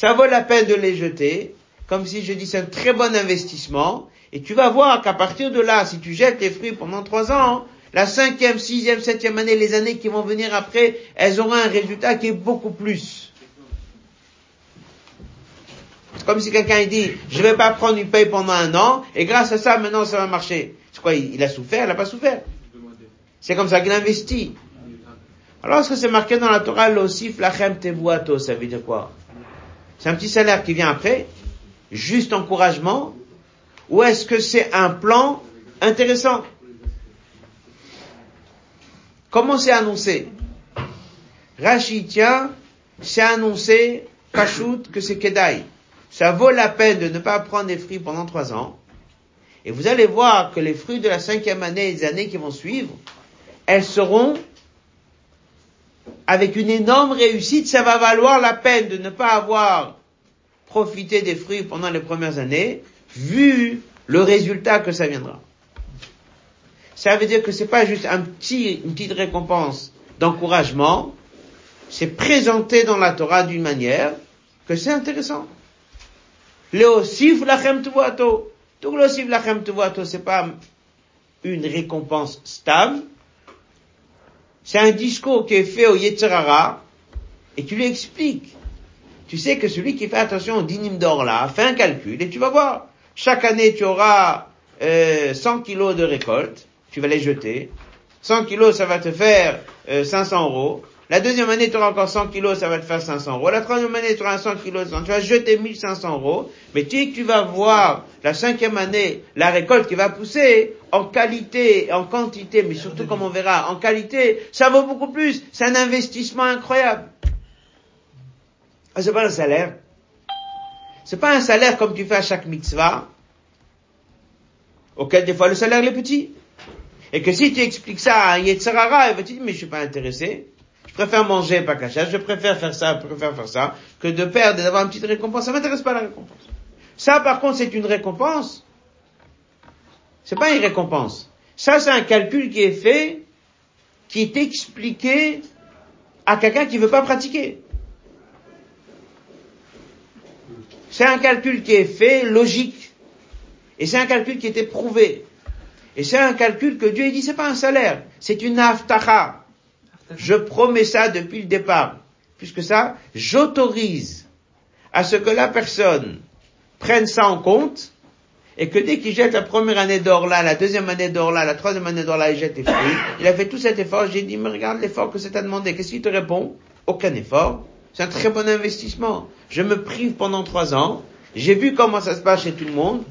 Ça vaut la peine de les jeter, comme si je dis c'est un très bon investissement, et tu vas voir qu'à partir de là, si tu jettes les fruits pendant trois ans, la cinquième, sixième, septième année, les années qui vont venir après, elles auront un résultat qui est beaucoup plus. C'est comme si quelqu'un dit, je vais pas prendre une paye pendant un an, et grâce à ça, maintenant, ça va marcher. C'est quoi, il a souffert, il n'a pas souffert. C'est comme ça qu'il investit. Alors, est-ce que c'est marqué dans la Torah, l'osif lachem tevuato, ça veut dire quoi? C'est un petit salaire qui vient après, juste encouragement, ou est-ce que c'est un plan intéressant Comment c'est annoncé Rachid tient, c'est annoncé, Pachout, que c'est Kedai. Ça vaut la peine de ne pas prendre des fruits pendant trois ans. Et vous allez voir que les fruits de la cinquième année et des années qui vont suivre, elles seront avec une énorme réussite. Ça va valoir la peine de ne pas avoir profité des fruits pendant les premières années, vu le résultat que ça viendra. Ça veut dire que c'est pas juste un petit, une petite récompense d'encouragement, c'est présenté dans la Torah d'une manière que c'est intéressant. Leosif lachem tuvato. Donc leosif lachem tuvato, c'est pas une récompense stable, c'est un discours qui est fait au Yetzirara, et tu lui expliques. Tu sais que celui qui fait attention au dinim d'or là, fait un calcul, et tu vas voir. Chaque année, tu auras euh, 100 kilos de récolte, tu vas les jeter. 100 kilos, ça va te faire euh, 500 euros. La deuxième année, tu auras encore 100 kilos, ça va te faire 500 euros. La troisième année, tu auras 100 kilos, tu vas jeter 1500 euros. Mais tu tu vas voir la cinquième année, la récolte qui va pousser en qualité, en quantité, mais surtout comme on verra, en qualité, ça vaut beaucoup plus. C'est un investissement incroyable. Ah, c'est pas un salaire. C'est pas un salaire comme tu fais à chaque mitzvah, auquel des fois le salaire est petit. Et que si tu expliques ça à un Yetzirara, il va te dire, mais je suis pas intéressé. Je préfère manger pas caché, je préfère faire ça, je préfère faire ça, que de perdre et d'avoir une petite récompense. Ça m'intéresse pas la récompense. Ça, par contre, c'est une récompense. C'est pas une récompense. Ça, c'est un calcul qui est fait, qui est expliqué à quelqu'un qui veut pas pratiquer. C'est un calcul qui est fait, logique. Et c'est un calcul qui est éprouvé. Et c'est un calcul que Dieu il dit, c'est pas un salaire, c'est une aftacha. Je promets ça depuis le départ. Puisque ça, j'autorise à ce que la personne prenne ça en compte et que dès qu'il jette la première année d'or là, la deuxième année d'or là, la troisième année d'or là, il jette les fruits. Il a fait tout cet effort. J'ai dit, mais regarde l'effort que c'est à demandé. Qu'est-ce qu'il te répond? Aucun effort. C'est un très bon investissement. Je me prive pendant trois ans. J'ai vu comment ça se passe chez tout le monde.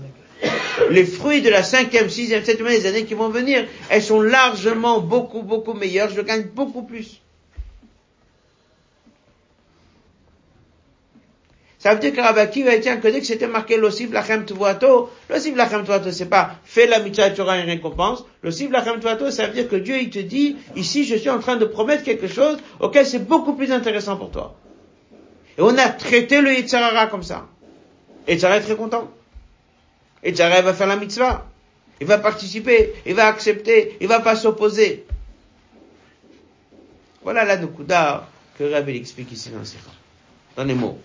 Les fruits de la cinquième, sixième, septième année des années qui vont venir, elles sont largement beaucoup, beaucoup meilleures. Je gagne beaucoup plus. Ça veut dire que Rabaki va dire que c'était marqué l'osib lachem tuvato. L'osib lachem tuvato, c'est pas fais la mitzvah tu auras une récompense. L'osib lachem tuvato, ça veut dire que Dieu, il te dit, ici, je suis en train de promettre quelque chose auquel c'est beaucoup plus intéressant pour toi. Et on a traité le Yitzhara comme ça. Et Yitzhara est très content. Et Yitzhara va faire la mitzvah. Il va participer, il va accepter, il va pas s'opposer. Voilà la Nukuda que Rabbi explique ici dans, dans les mots.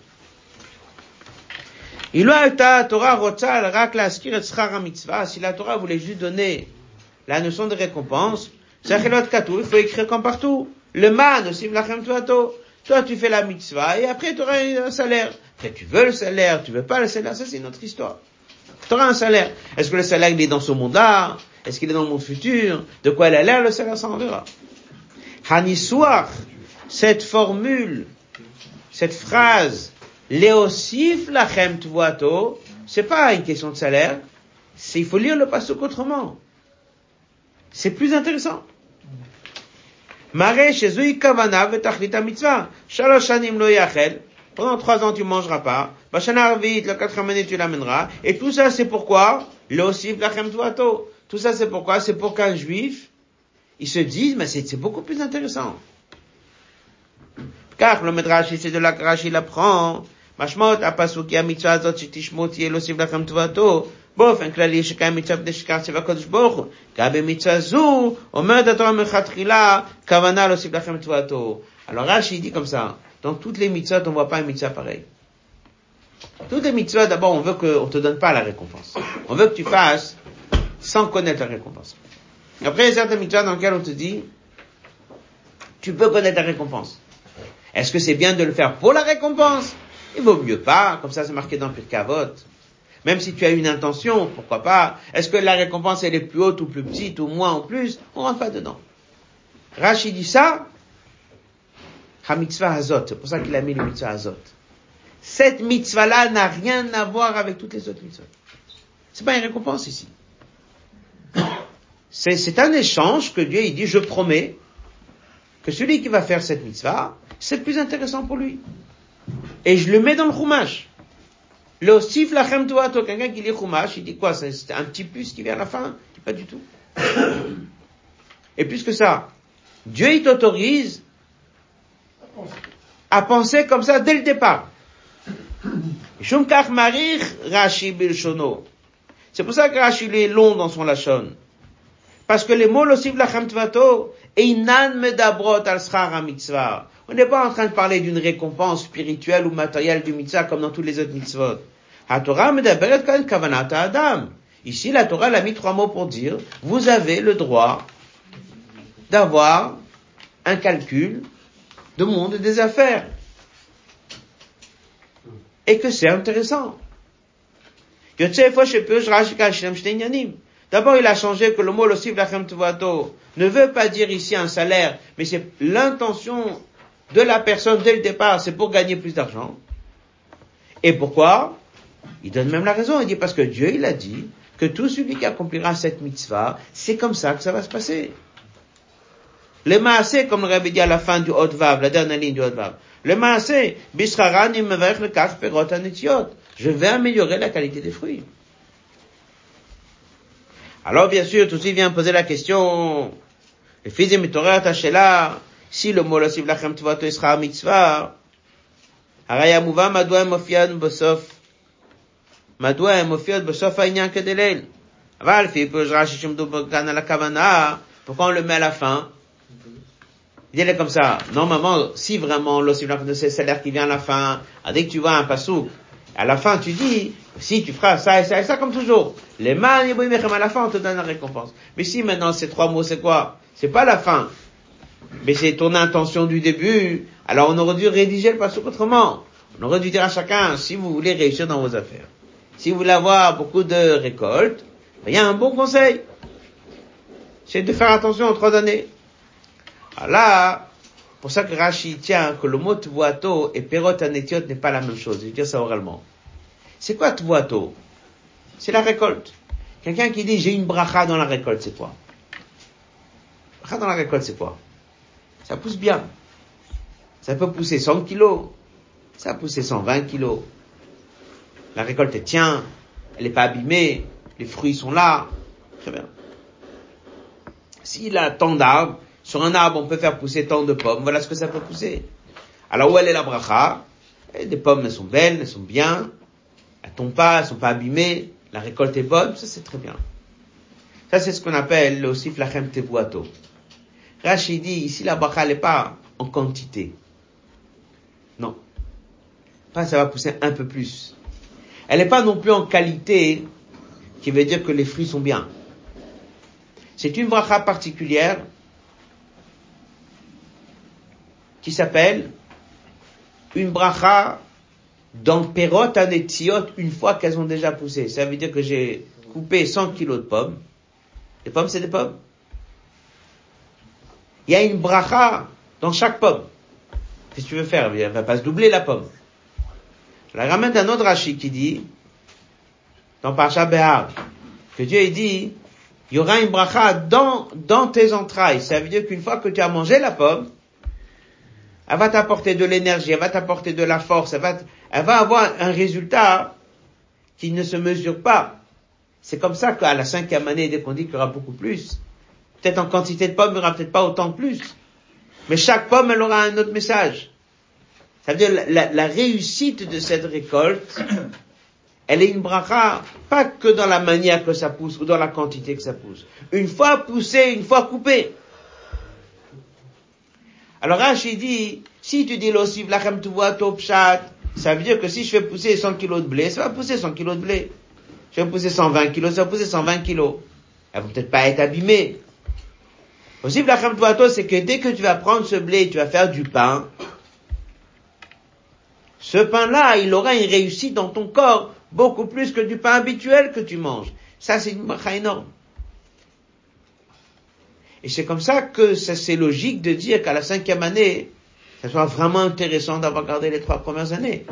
Il Torah mitzvah, si la Torah voulait juste donner la notion de récompense, il faut écrire comme partout. Le man aussi, toi tu fais la mitzvah et après tu auras un salaire. Tu veux le salaire, tu veux pas le salaire, ça c'est notre histoire. Tu auras un salaire. Est-ce que le salaire il est dans ce monde-là? Est-ce qu'il est dans monde futur? De quoi il a l'air le salaire, ça on verra. Cette formule, cette phrase, Léosif lachem tvuato, c'est pas une question de salaire, c'est, il faut lire le pasuk autrement. C'est plus intéressant. Mitzvah. Lo yachel. Pendant trois ans, tu mangeras pas. Bashana arvit, la quatrième année, tu l'amèneras. Et tout ça, c'est pourquoi? Léosif lachem tvuato. Tout ça, c'est pourquoi? C'est pour qu'un juif, il se dise, mais c'est, c'est beaucoup plus intéressant. Car le Medrash, c'est de la Rashi l'apprend. משמעות הפסוק היא המצווה הזאת שתשמעו תהיה להוסיף לכם טובתו באופן כללי שקיים מצווה בני שכח צבע הקדוש ברוך הוא. גם במצווה זו אומרת התורה מלכתחילה כוונה להוסיף לכם טובתו. Alors Rashi dit comme ça, dans toutes les mitzvot, on voit pas une mitzvah pareille. Toutes les mitzvahs, d'abord, on veut qu'on te donne pas la récompense. On veut que tu fasses sans connaître la récompense. Après, il y a certaines mitzvahs dans lesquelles on te dit, tu peux connaître la récompense. Est-ce que c'est bien de le faire pour la récompense? Il vaut mieux pas, comme ça c'est marqué dans Pirkavot. Même si tu as une intention, pourquoi pas? Est-ce que la récompense elle est plus haute ou plus petite ou moins ou plus? On rentre pas dedans. Rachid dit ça, ha-mitzvah hazot, c'est pour ça qu'il a mis le mitzvah hazot. Cette mitzvah-là n'a rien à voir avec toutes les autres mitzvahs. C'est pas une récompense ici. C'est un échange que Dieu il dit, je promets que celui qui va faire cette mitzvah, c'est plus intéressant pour lui et je le mets dans le chumash. Le sif lachem toato, quelqu'un qui lit chumash, il dit quoi? C'est un petit plus qui vient à la fin? Pas du tout. Et plus que ça, Dieu il t'autorise à penser comme ça dès le départ. C'est pour ça que Rashi est long dans son lachon. Parce que les mots losif lachem tvato, einan medabrot al mitzvah. On n'est pas en train de parler d'une récompense spirituelle ou matérielle du mitzvah comme dans tous les autres mitzvot. Adam. Ici, la Torah l'a mis trois mots pour dire, vous avez le droit d'avoir un calcul de monde des affaires. Et que c'est intéressant. D'abord, il a changé que le mot ne veut pas dire ici un salaire, mais c'est l'intention de la personne dès le départ, c'est pour gagner plus d'argent. Et pourquoi? Il donne même la raison. Il dit parce que Dieu, il a dit que tout celui qui accomplira cette mitzvah, c'est comme ça que ça va se passer. Le maasé, comme le rabbi dit à la fin du Hot Vav, la dernière ligne du Hot Vav. Le maasé, bisraran le kaf perot Je vais améliorer la qualité des fruits. Alors, bien sûr, tout de suite vient poser la question, le fils de Mitorah là si le mot lasiv lachem tvato sera mitzvah, הרי המובן מדוע הם מופיעות בסוף, מדוע הם מופיעות בסוף העניין כדליל. אבל לפי פירוש רש"י שמדובר כאן על הכוונה, pourquoi on le met à la fin? Est comme ça. Normalement, si vraiment l'ossiv de c'est salaire qui vient à la fin, dès que tu vois un passou, à la fin tu dis, si tu feras ça et ça et ça comme toujours. Les mains, à la fin on te donne la récompense. Mais si maintenant ces trois mots c'est quoi? C'est pas la fin. Mais c'est ton intention du début. Alors on aurait dû rédiger le passou autrement. On aurait dû dire à chacun, si vous voulez réussir dans vos affaires, si vous voulez avoir beaucoup de récoltes, il y a un bon conseil. C'est de faire attention aux trois années. Alors là, pour ça que Rashi tient que le mot tvuato et perot anetiot n'est pas la même chose. Je vais dire ça oralement. C'est quoi tvuato C'est la récolte. Quelqu'un qui dit j'ai une bracha dans la récolte, c'est quoi? Bracha dans la récolte, c'est quoi? Ça pousse bien. Ça peut pousser 100 kilos. Ça peut pousser 120 kilos. La récolte elle tient. Elle n'est pas abîmée. Les fruits sont là. Très bien. S'il a tant d'arbres, sur un arbre, on peut faire pousser tant de pommes. Voilà ce que ça peut pousser. Alors où est la bracha? Et Des pommes, elles sont belles, elles sont bien. Elles tombent pas, elles sont pas abîmées. La récolte est bonne, ça c'est très bien. Ça c'est ce qu'on appelle aussi flachem tevuato. Rachid dit, ici la bracha n'est pas en quantité. Non. Pas ça va pousser un peu plus. Elle n'est pas non plus en qualité, qui veut dire que les fruits sont bien. C'est une bracha particulière qui s'appelle une bracha dans Perot Anetiot une fois qu'elles ont déjà poussé. Ça veut dire que j'ai coupé 100 kilos de pommes. Les pommes, c'est des pommes. Il y a une bracha dans chaque pomme. Qu'est-ce que tu veux faire? Elle va pas se doubler la pomme. Je la ramène d'un autre Rashi qui dit, dans Parsha Behar, que Dieu il dit, il y aura une bracha dans, dans tes entrailles. Ça veut dire qu'une fois que tu as mangé la pomme, elle va t'apporter de l'énergie, elle va t'apporter de la force, elle va, elle va avoir un résultat qui ne se mesure pas. C'est comme ça qu'à la cinquième année, dès qu'on dit qu'il y aura beaucoup plus, peut-être en quantité de pommes, il n'y aura peut-être pas autant de plus. Mais chaque pomme, elle aura un autre message. Ça veut dire la, la réussite de cette récolte, elle est une bracha, pas que dans la manière que ça pousse ou dans la quantité que ça pousse. Une fois poussé, une fois coupé. Alors Rashi dit, si tu dis l'osiv lachem tu vois pshat, ça veut dire que si je fais pousser 100 kilos de blé, ça va pousser 100 kilos de blé. Je vais pousser 120 kilos, ça va pousser 120 kilos. Elles vont peut-être pas être abîmées. Osiv lachem tu c'est que dès que tu vas prendre ce blé, tu vas faire du pain, ce pain-là, il aura une réussite dans ton corps beaucoup plus que du pain habituel que tu manges. Ça, c'est une bracha énorme. Et c'est comme ça que c'est logique de dire qu'à la cinquième année, ça soit vraiment intéressant d'avoir gardé les trois premières années.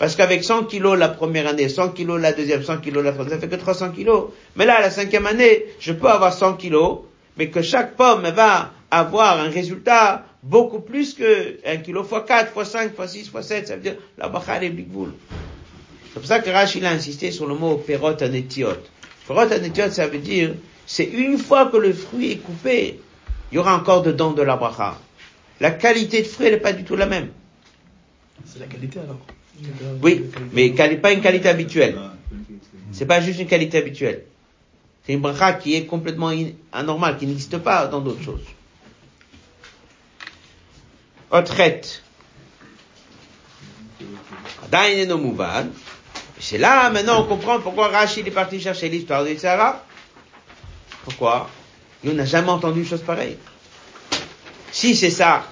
Parce qu'avec 100 kilos la première année, 100 kilos la deuxième, 100 kilos la troisième, ça fait que 300 kilos. Mais là, à la cinquième année, je peux avoir 100 kilos, mais que chaque pomme va avoir un résultat beaucoup plus que 1 kilo fois 4, fois 5, fois 6, fois 7. Ça veut dire la bacha est bigboul. C'est pour ça que Rachid a insisté sur le mot perot anetiot. Perot anetiot, ça veut dire c'est une fois que le fruit est coupé, il y aura encore dedans de la bracha. La qualité de fruit, elle n'est pas du tout la même. C'est la qualité alors Oui, mais pas une qualité habituelle. C'est pas juste une qualité habituelle. C'est une bracha qui est complètement anormale, qui n'existe pas dans d'autres choses. Otret. C'est là, maintenant, on comprend pourquoi Rachid est parti chercher l'histoire de Sarah. Pourquoi? On n'a jamais entendu une chose pareille. Si c'est ça,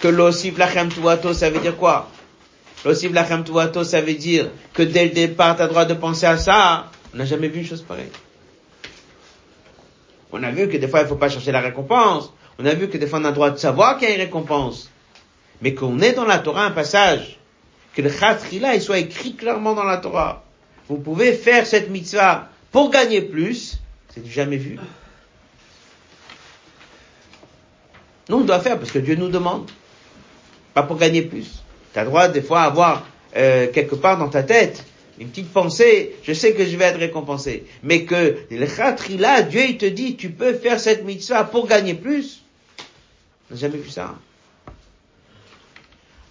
que l'osif lachem tuato, ça veut dire quoi? L'osif lachem tuato, ça veut dire que dès le départ, tu as droit de penser à ça. On n'a jamais vu une chose pareille. On a vu que des fois, il faut pas chercher la récompense. On a vu que des fois, on a le droit de savoir qu'il y a une récompense. Mais qu'on est dans la Torah un passage, que le là, il soit écrit clairement dans la Torah. Vous pouvez faire cette mitzvah pour gagner plus, c'est jamais vu. Nous, on doit faire parce que Dieu nous demande. Pas pour gagner plus. Tu as droit des fois à avoir euh, quelque part dans ta tête une petite pensée, je sais que je vais être récompensé. Mais que le là, Dieu il te dit, tu peux faire cette mitzvah pour gagner plus. On n'a jamais vu ça.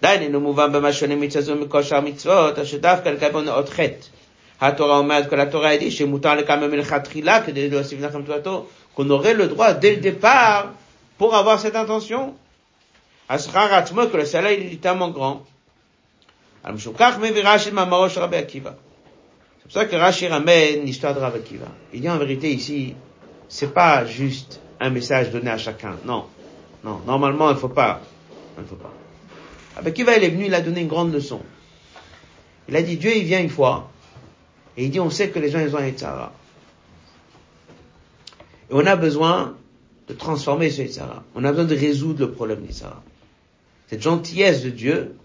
התורה אומרת que la Torah a dit, chez Moutar le que qu'on aurait le droit dès le départ pour avoir cette intention. Asraratmo, que le soleil est littéralement grand. C'est pour ça que Rashi ramène l'histoire de Rabbi Akiva. Il dit en vérité ici, c'est pas juste un message donné à chacun. Non. Non. Normalement, il faut pas. Il faut pas. Rabbi Akiva, il est venu, il a donné une grande leçon. Il a dit, Dieu, il vient une fois et il dit, on sait que les gens, ils ont un Yitzhara. Et on a besoin de transformer ce Yitzhara. On a besoin de résoudre le problème d'Yitzhara. Cette gentillesse de Dieu,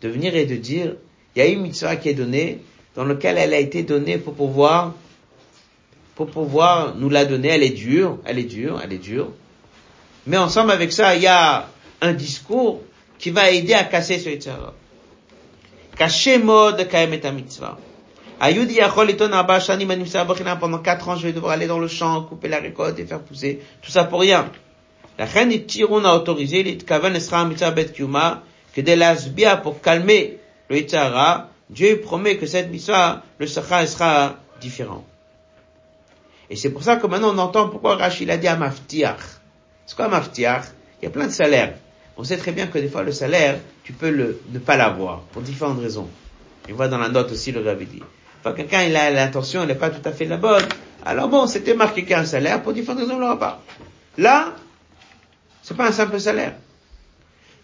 de venir et de dire, il y a une mitzvah qui est donnée, dans laquelle elle a été donnée pour pouvoir, pour pouvoir nous la donner. Elle est dure, elle est dure, elle est dure. Mais ensemble avec ça, il y a un discours qui va aider à casser ce Yitzhara. Caché mode kaem et mitzvah. Pendant quatre ans je vais devoir aller dans le champ, couper la récolte et faire pousser. Tout ça pour rien. La reine et Tiron a autorisé l'itkavan esra mitzvah bet kiuma que de l'asbia pour calmer le Yitzhara. Dieu promet que cette mitzvah, le sera sera différent. Et c'est pour ça que maintenant on entend pourquoi Rachid a dit à maftiach. C'est quoi maftiach? Il y a plein de salaires. On sait très bien que des fois le salaire, tu peux le, ne pas l'avoir, pour différentes raisons. On voit dans la note aussi le rabbi dit. Enfin, quelqu'un, il a l'intention, elle n'est pas tout à fait la bonne. Alors bon, c'était marqué qu'il y a un salaire, pour différentes raisons, on l'aura pas. Là, c'est pas un simple salaire.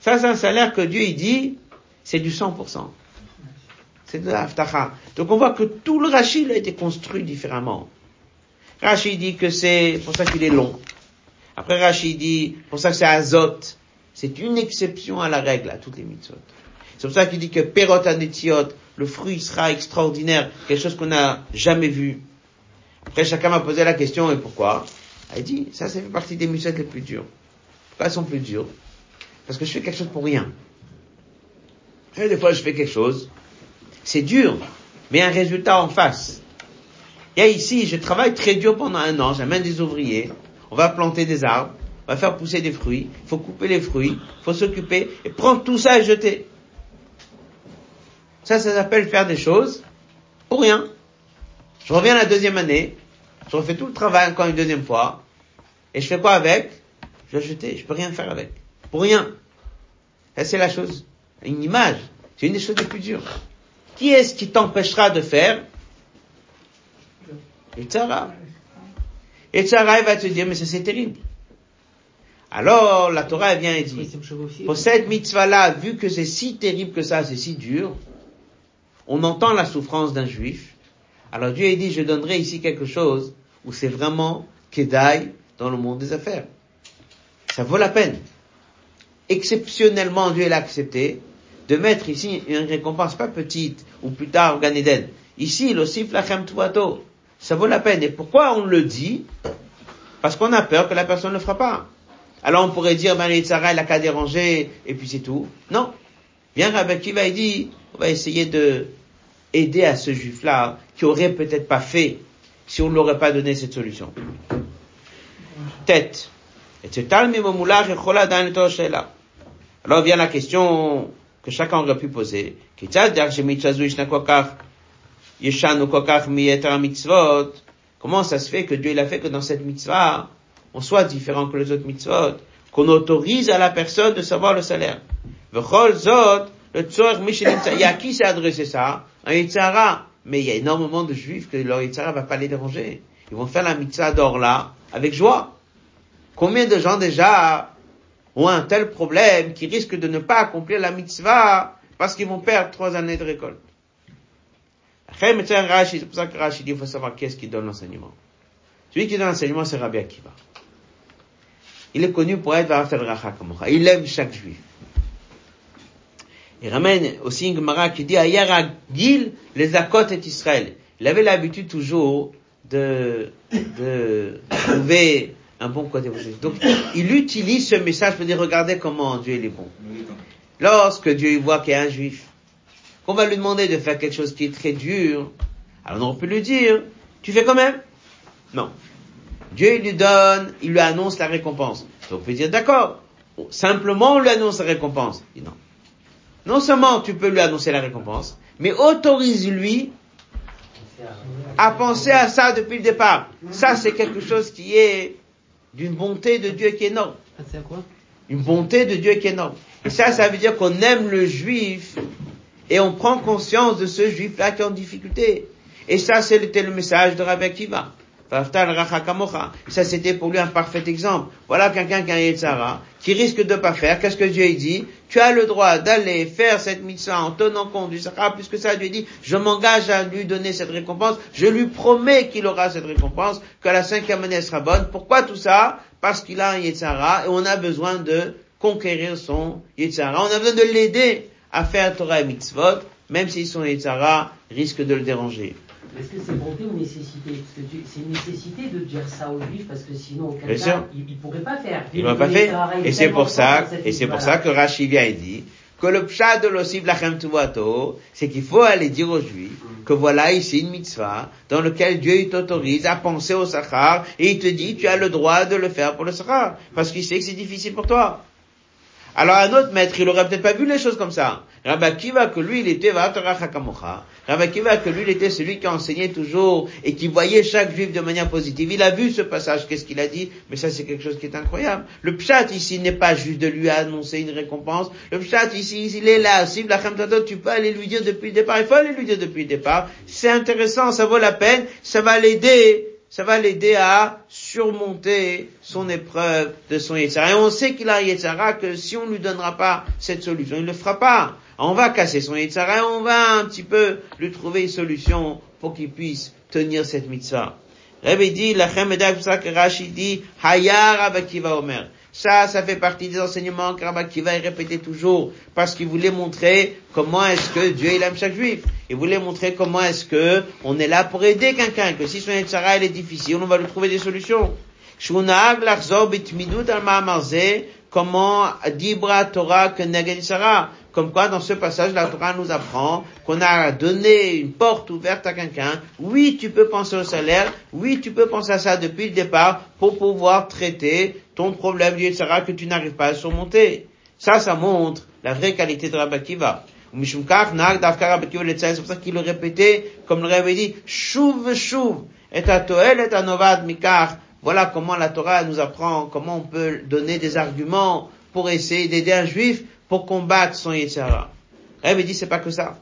Ça, c'est un salaire que Dieu, il dit, c'est du 100%. C'est de l'aftacha. Donc on voit que tout le rachid a été construit différemment. Rachid dit que c'est pour ça qu'il est long. Après Rachid dit pour ça que c'est azote. C'est une exception à la règle, à toutes les mitzvot. C'est pour ça qu'il dit que perot anetiot, le fruit sera extraordinaire, quelque chose qu'on n'a jamais vu. Après, chacun m'a posé la question, et pourquoi? Il dit, ça, ça fait partie des mitzvot les plus dures. Pourquoi elles sont plus dures? Parce que je fais quelque chose pour rien. Et des fois, je fais quelque chose, c'est dur, mais un résultat en face. A ici, je travaille très dur pendant un an, j'amène des ouvriers, on va planter des arbres, on va faire pousser des fruits, il faut couper les fruits, il faut s'occuper, et prendre tout ça et jeter. Ça, ça s'appelle faire des choses pour rien. Je reviens la deuxième année, je refais tout le travail encore une deuxième fois, et je fais quoi avec? Je vais jeter, je peux rien faire avec. Pour rien. Ça, c'est la chose. Une image. C'est une des choses les plus dures. Qui est-ce qui t'empêchera de faire? Et Tzara. Et il va te dire, mais ça c'est terrible. Alors, la Torah elle vient et dit, pour cette mitzvah-là, vu que c'est si terrible que ça, c'est si dur, on entend la souffrance d'un juif. Alors Dieu a dit, je donnerai ici quelque chose où c'est vraiment Kedai dans le monde des affaires. Ça vaut la peine. Exceptionnellement, Dieu l'a accepté de mettre ici une récompense pas petite ou plus tard au Gan Eden. Ici, le siflachem tuato. Ça vaut la peine. Et pourquoi on le dit? Parce qu'on a peur que la personne ne le fera pas. Alors on pourrait dire, ben, Yitzhara, il a qu'à déranger, et puis c'est tout. Non. Bien, Rabbi Kiva, il dit, on va essayer de aider à ce juif-là, qui aurait peut-être pas fait, si on ne l'aurait pas donné cette solution. Tête. Alors vient la question que chacun aurait pu poser. Comment ça se fait que Dieu il a fait que dans cette mitzvah, on soit différent que les autres mitzvot, qu'on autorise à la personne de savoir le salaire? Le il y a qui s'est adressé ça? Un Yitzhara. Mais il y a énormément de juifs que leur Yitzhara va pas les déranger. Ils vont faire la mitzvah d'or là, avec joie. Combien de gens déjà ont un tel problème qui risquent de ne pas accomplir la mitzvah parce qu'ils vont perdre trois années de récolte? C'est pour ça que Rachid dit, il faut savoir qui est-ce qui donne l'enseignement. Celui qui donne l'enseignement, c'est Rabbi Akiva. Il est connu pour être Varafel Racha Il aime chaque juif. Il ramène aussi une Gemara qui dit Ayar Gil les Akot et Israël. Il avait l'habitude toujours de, trouver un bon côté Donc, il utilise ce message pour dire regardez comment Dieu est bon. Lorsque Dieu voit qu'il y a un juif, qu'on va lui demander de faire quelque chose qui est très dur, alors on peut lui dire, tu fais quand même? Non. Dieu lui donne, il lui annonce la récompense. Donc on peut dire d'accord. Simplement on lui annonce la récompense. Non seulement tu peux lui annoncer la récompense, mais autorise-lui à penser à ça depuis le départ. Ça, c'est quelque chose qui est d'une bonté de Dieu qui est énorme. Quoi? Une bonté de Dieu qui est énorme. Et ça, ça veut dire qu'on aime le juif et on prend conscience de ce juif-là qui est en difficulté. Et ça, c'était le message de Rabbi Akiva. Ça, c'était pour lui un parfait exemple. Voilà quelqu'un qui a un Yetzara, qui risque de pas faire. Qu'est-ce que Dieu dit? Tu as le droit d'aller faire cette mitzvah en tenant compte du Sahara, puisque ça, Dieu dit, je m'engage à lui donner cette récompense. Je lui promets qu'il aura cette récompense, que la cinquième année sera bonne. Pourquoi tout ça? Parce qu'il a un Yetzara et on a besoin de conquérir son Yetzara. On a besoin de l'aider à faire Torah et mitzvot, même si son Yetzara risque de le déranger. Est-ce que c'est bonté ou nécessité? Parce que tu- c'est une nécessité de dire ça aux juifs parce que sinon auquel Bien cas sûr. il, il pourrait pas faire. Il m'a pas fait. Et c'est pour ça, et c'est pour ça que Rashi vient et dit que le pshat de l'osif lachem tuvato, c'est qu'il faut aller dire aux juifs que voilà ici une mitzvah dans lequel Dieu il t'autorise à penser au sachar et il te dit tu as le droit de le faire pour le sachar parce qu'il sait que c'est difficile pour toi. Alors un autre maître, il aurait peut-être pas vu les choses comme ça. Rabbi Akiva, que lui, il était Vatorah Hakamocha. Rabbi Akiva, que lui, il était celui qui enseignait toujours et qui voyait chaque juif de manière positive. Il a vu ce passage, qu'est-ce qu'il a dit, mais ça c'est quelque chose qui est incroyable. Le pshat ici n'est pas juste de lui annoncer une récompense. Le pshat ici, il est là. Si la tu peux aller lui dire depuis le départ. Il faut aller lui dire depuis le départ. C'est intéressant, ça vaut la peine. Ça va l'aider ça va l'aider à surmonter son épreuve de son Yetzara. Et on sait qu'il a Yetzara que si on ne lui donnera pas cette solution, il ne le fera pas. On va casser son Yetzara et on va un petit peu lui trouver une solution pour qu'il puisse tenir cette mitzvah. Rabbi dit, la Rashi dit, Hayar Kiva Omer. Ça, ça fait partie des enseignements que Rabbi Kiva répétait toujours, parce qu'il voulait montrer comment est-ce que Dieu il aime chaque juif. Il voulait montrer comment est-ce que on est là pour aider quelqu'un, que si son elle est difficile, on va lui trouver des solutions. Comment dibra Torah que Yitzhara. Comme quoi, dans ce passage, la Torah nous apprend qu'on a donné une porte ouverte à quelqu'un. Oui, tu peux penser au salaire. Oui, tu peux penser à ça depuis le départ pour pouvoir traiter ton problème Yitzhara que tu n'arrives pas à surmonter. Ça, ça montre la vraie qualité de Rabbi Kiva. C'est pour ça qu'il le répétait, comme le Rabbi dit, shuv shuv, et à toel et à novad mikach. Voilà comment la Torah nous apprend, comment on peut donner des arguments pour essayer d'aider un juif pour combattre son Yetzara. Rabbi dit, c'est pas que ça.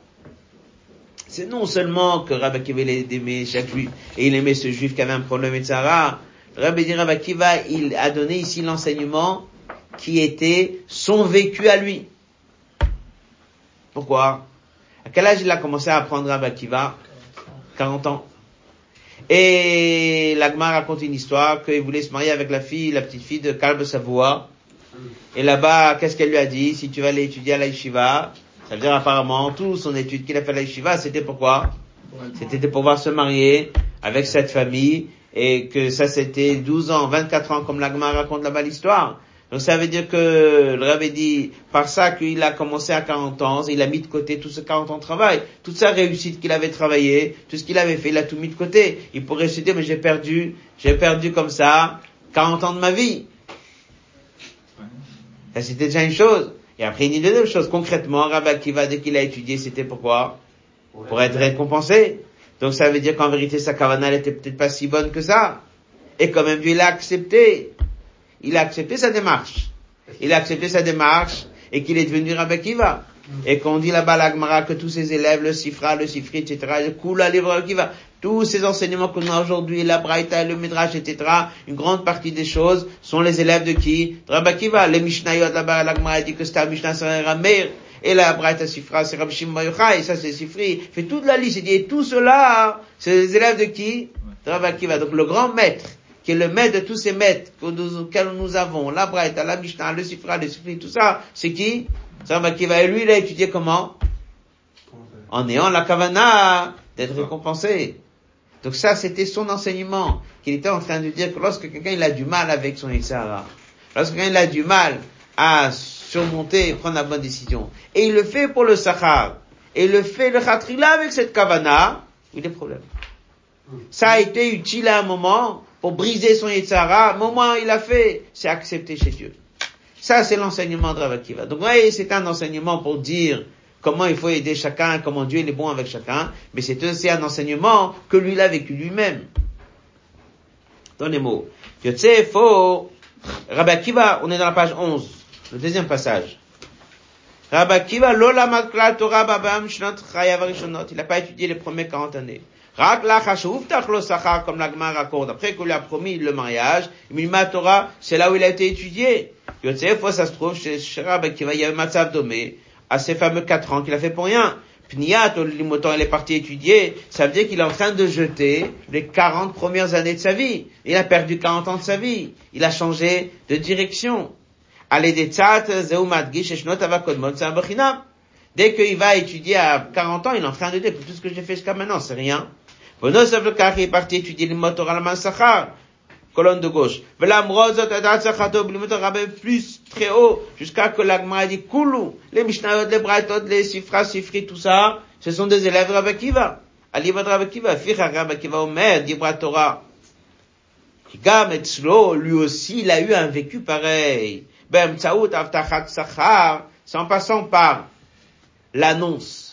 C'est non seulement que Rabbi Akiva aimait chaque juif, et il aimait ce juif qui avait un problème Yetzara. Rabbi dit, Rabbi Akiva, il a donné ici l'enseignement qui était son vécu à lui. Pourquoi? À quel âge il a commencé à apprendre Rabbi Akiva? 40 ans. Et l'Agma raconte une histoire qu'il voulait se marier avec la fille, la petite fille de Kalb Savoie. Et là-bas, qu'est-ce qu'elle lui a dit? Si tu vas aller étudier à la ça veut dire apparemment, toute son étude qu'il a fait à la c'était pourquoi C'était de pouvoir se marier avec cette famille et que ça c'était 12 ans, 24 ans comme l'Agma raconte là-bas l'histoire. Donc ça veut dire que le Rabbi dit, par ça qu'il a commencé à 40 ans, il a mis de côté tout ce 40 ans de travail, toute sa réussite qu'il avait travaillé, tout ce qu'il avait fait, il a tout mis de côté. Il pourrait se dire, mais j'ai perdu, j'ai perdu comme ça 40 ans de ma vie. Ça c'était déjà une chose. Et après il dit deuxième chose. Concrètement, Rabbi Akiva, dès qu'il a étudié, c'était pourquoi? Pour être récompensé. Donc ça veut dire qu'en vérité, sa kavana, elle était peut-être pas si bonne que ça. Et quand même, Dieu l'a accepté. Il a accepté sa démarche. Il a accepté sa démarche et qu'il est devenu Rabbi Akiva. Et qu'on dit là-bas à l'Agmara que tous ses élèves, le Sifra, le Sifri, etc., le Kula, livre Rabbi Akiva, tous ces enseignements qu'on a aujourd'hui, la Braïta, le Midrash, etc., une grande partie des choses sont les élèves de qui? Rabbi Akiva. Les Mishnayot là-bas, l'Agmara dit que c'était Mishnah, c'est Rameir. Et la Braïta Sifra, c'est Rabbi Shimon et ça c'est Sifri. Fait toute la liste. Il dit, et tout cela, c'est les élèves de qui? Rabbi Akiva. Donc le grand maître, qui est le maître de tous ces maîtres que nous, que nous avons, la Braïta, la Mishnah, le Sifra, le Sifri, tout ça, c'est qui? C'est Rabbi Akiva. Et lui, il a étudié comment? En ayant la kavana d'être récompensé. Donc ça, c'était son enseignement, qu'il était en train de dire que lorsque quelqu'un il a du mal avec son Yitzhara, lorsque quelqu'un il a du mal à surmonter et prendre la bonne décision, et il le fait pour le Sahar, et il le fait le Khatrila avec cette kavana, il y a des problèmes. Ça a été utile à un moment pour briser son Yitzhara, au moment où il a fait, c'est accepté chez Dieu. Ça, c'est l'enseignement de Rav Akiva. Donc, vous voyez, c'est un enseignement pour dire comment il faut aider chacun, comment Dieu est bon avec chacun, mais c'est aussi un enseignement que lui il a vécu lui-même. Dans les mots. Yotse faux. Rabbi Akiva, on est dans la page 11, le deuxième passage. Rabbi Akiva, lo lamad klal Torah babam shnot. Il n'a pas étudié les premières 40 années. Rak comme la Gemara raconte. Après qu'on lui a promis le mariage, Milma Torah, c'est là où il a été étudié. Fois ça se trouve, chez Rabbi Akiva, il y a un matzav domé, à ces fameux 4 ans qu'il a fait pour rien. Pniat, au limotan, il est parti étudier, ça veut dire qu'il est en train de jeter les 40 premières années de sa vie. Il a perdu 40 ans de sa vie. Il a changé de direction. Dès qu'il va étudier à 40 ans, il est en train de dire, tout ce que j'ai fait jusqu'à maintenant, c'est rien. Bonosov le il est parti étudier le motor al mansachar, colonne de gauche. Vela mrozot adat sachato, blimotor rabbe plus très haut, jusqu'à que l'agma dit koulou, les mishnayot, les braitot, les sifras, sifri, tout ça, ce sont des élèves Rabbi Kiva. Alibad Rabbi Kiva, ficha Rabbi Kiva Omer, Dibra Torah. Gam Etzlo, lui aussi, il a eu un vécu pareil. Ben Tsaout Avtachat Sachar, c'est en passant par l'annonce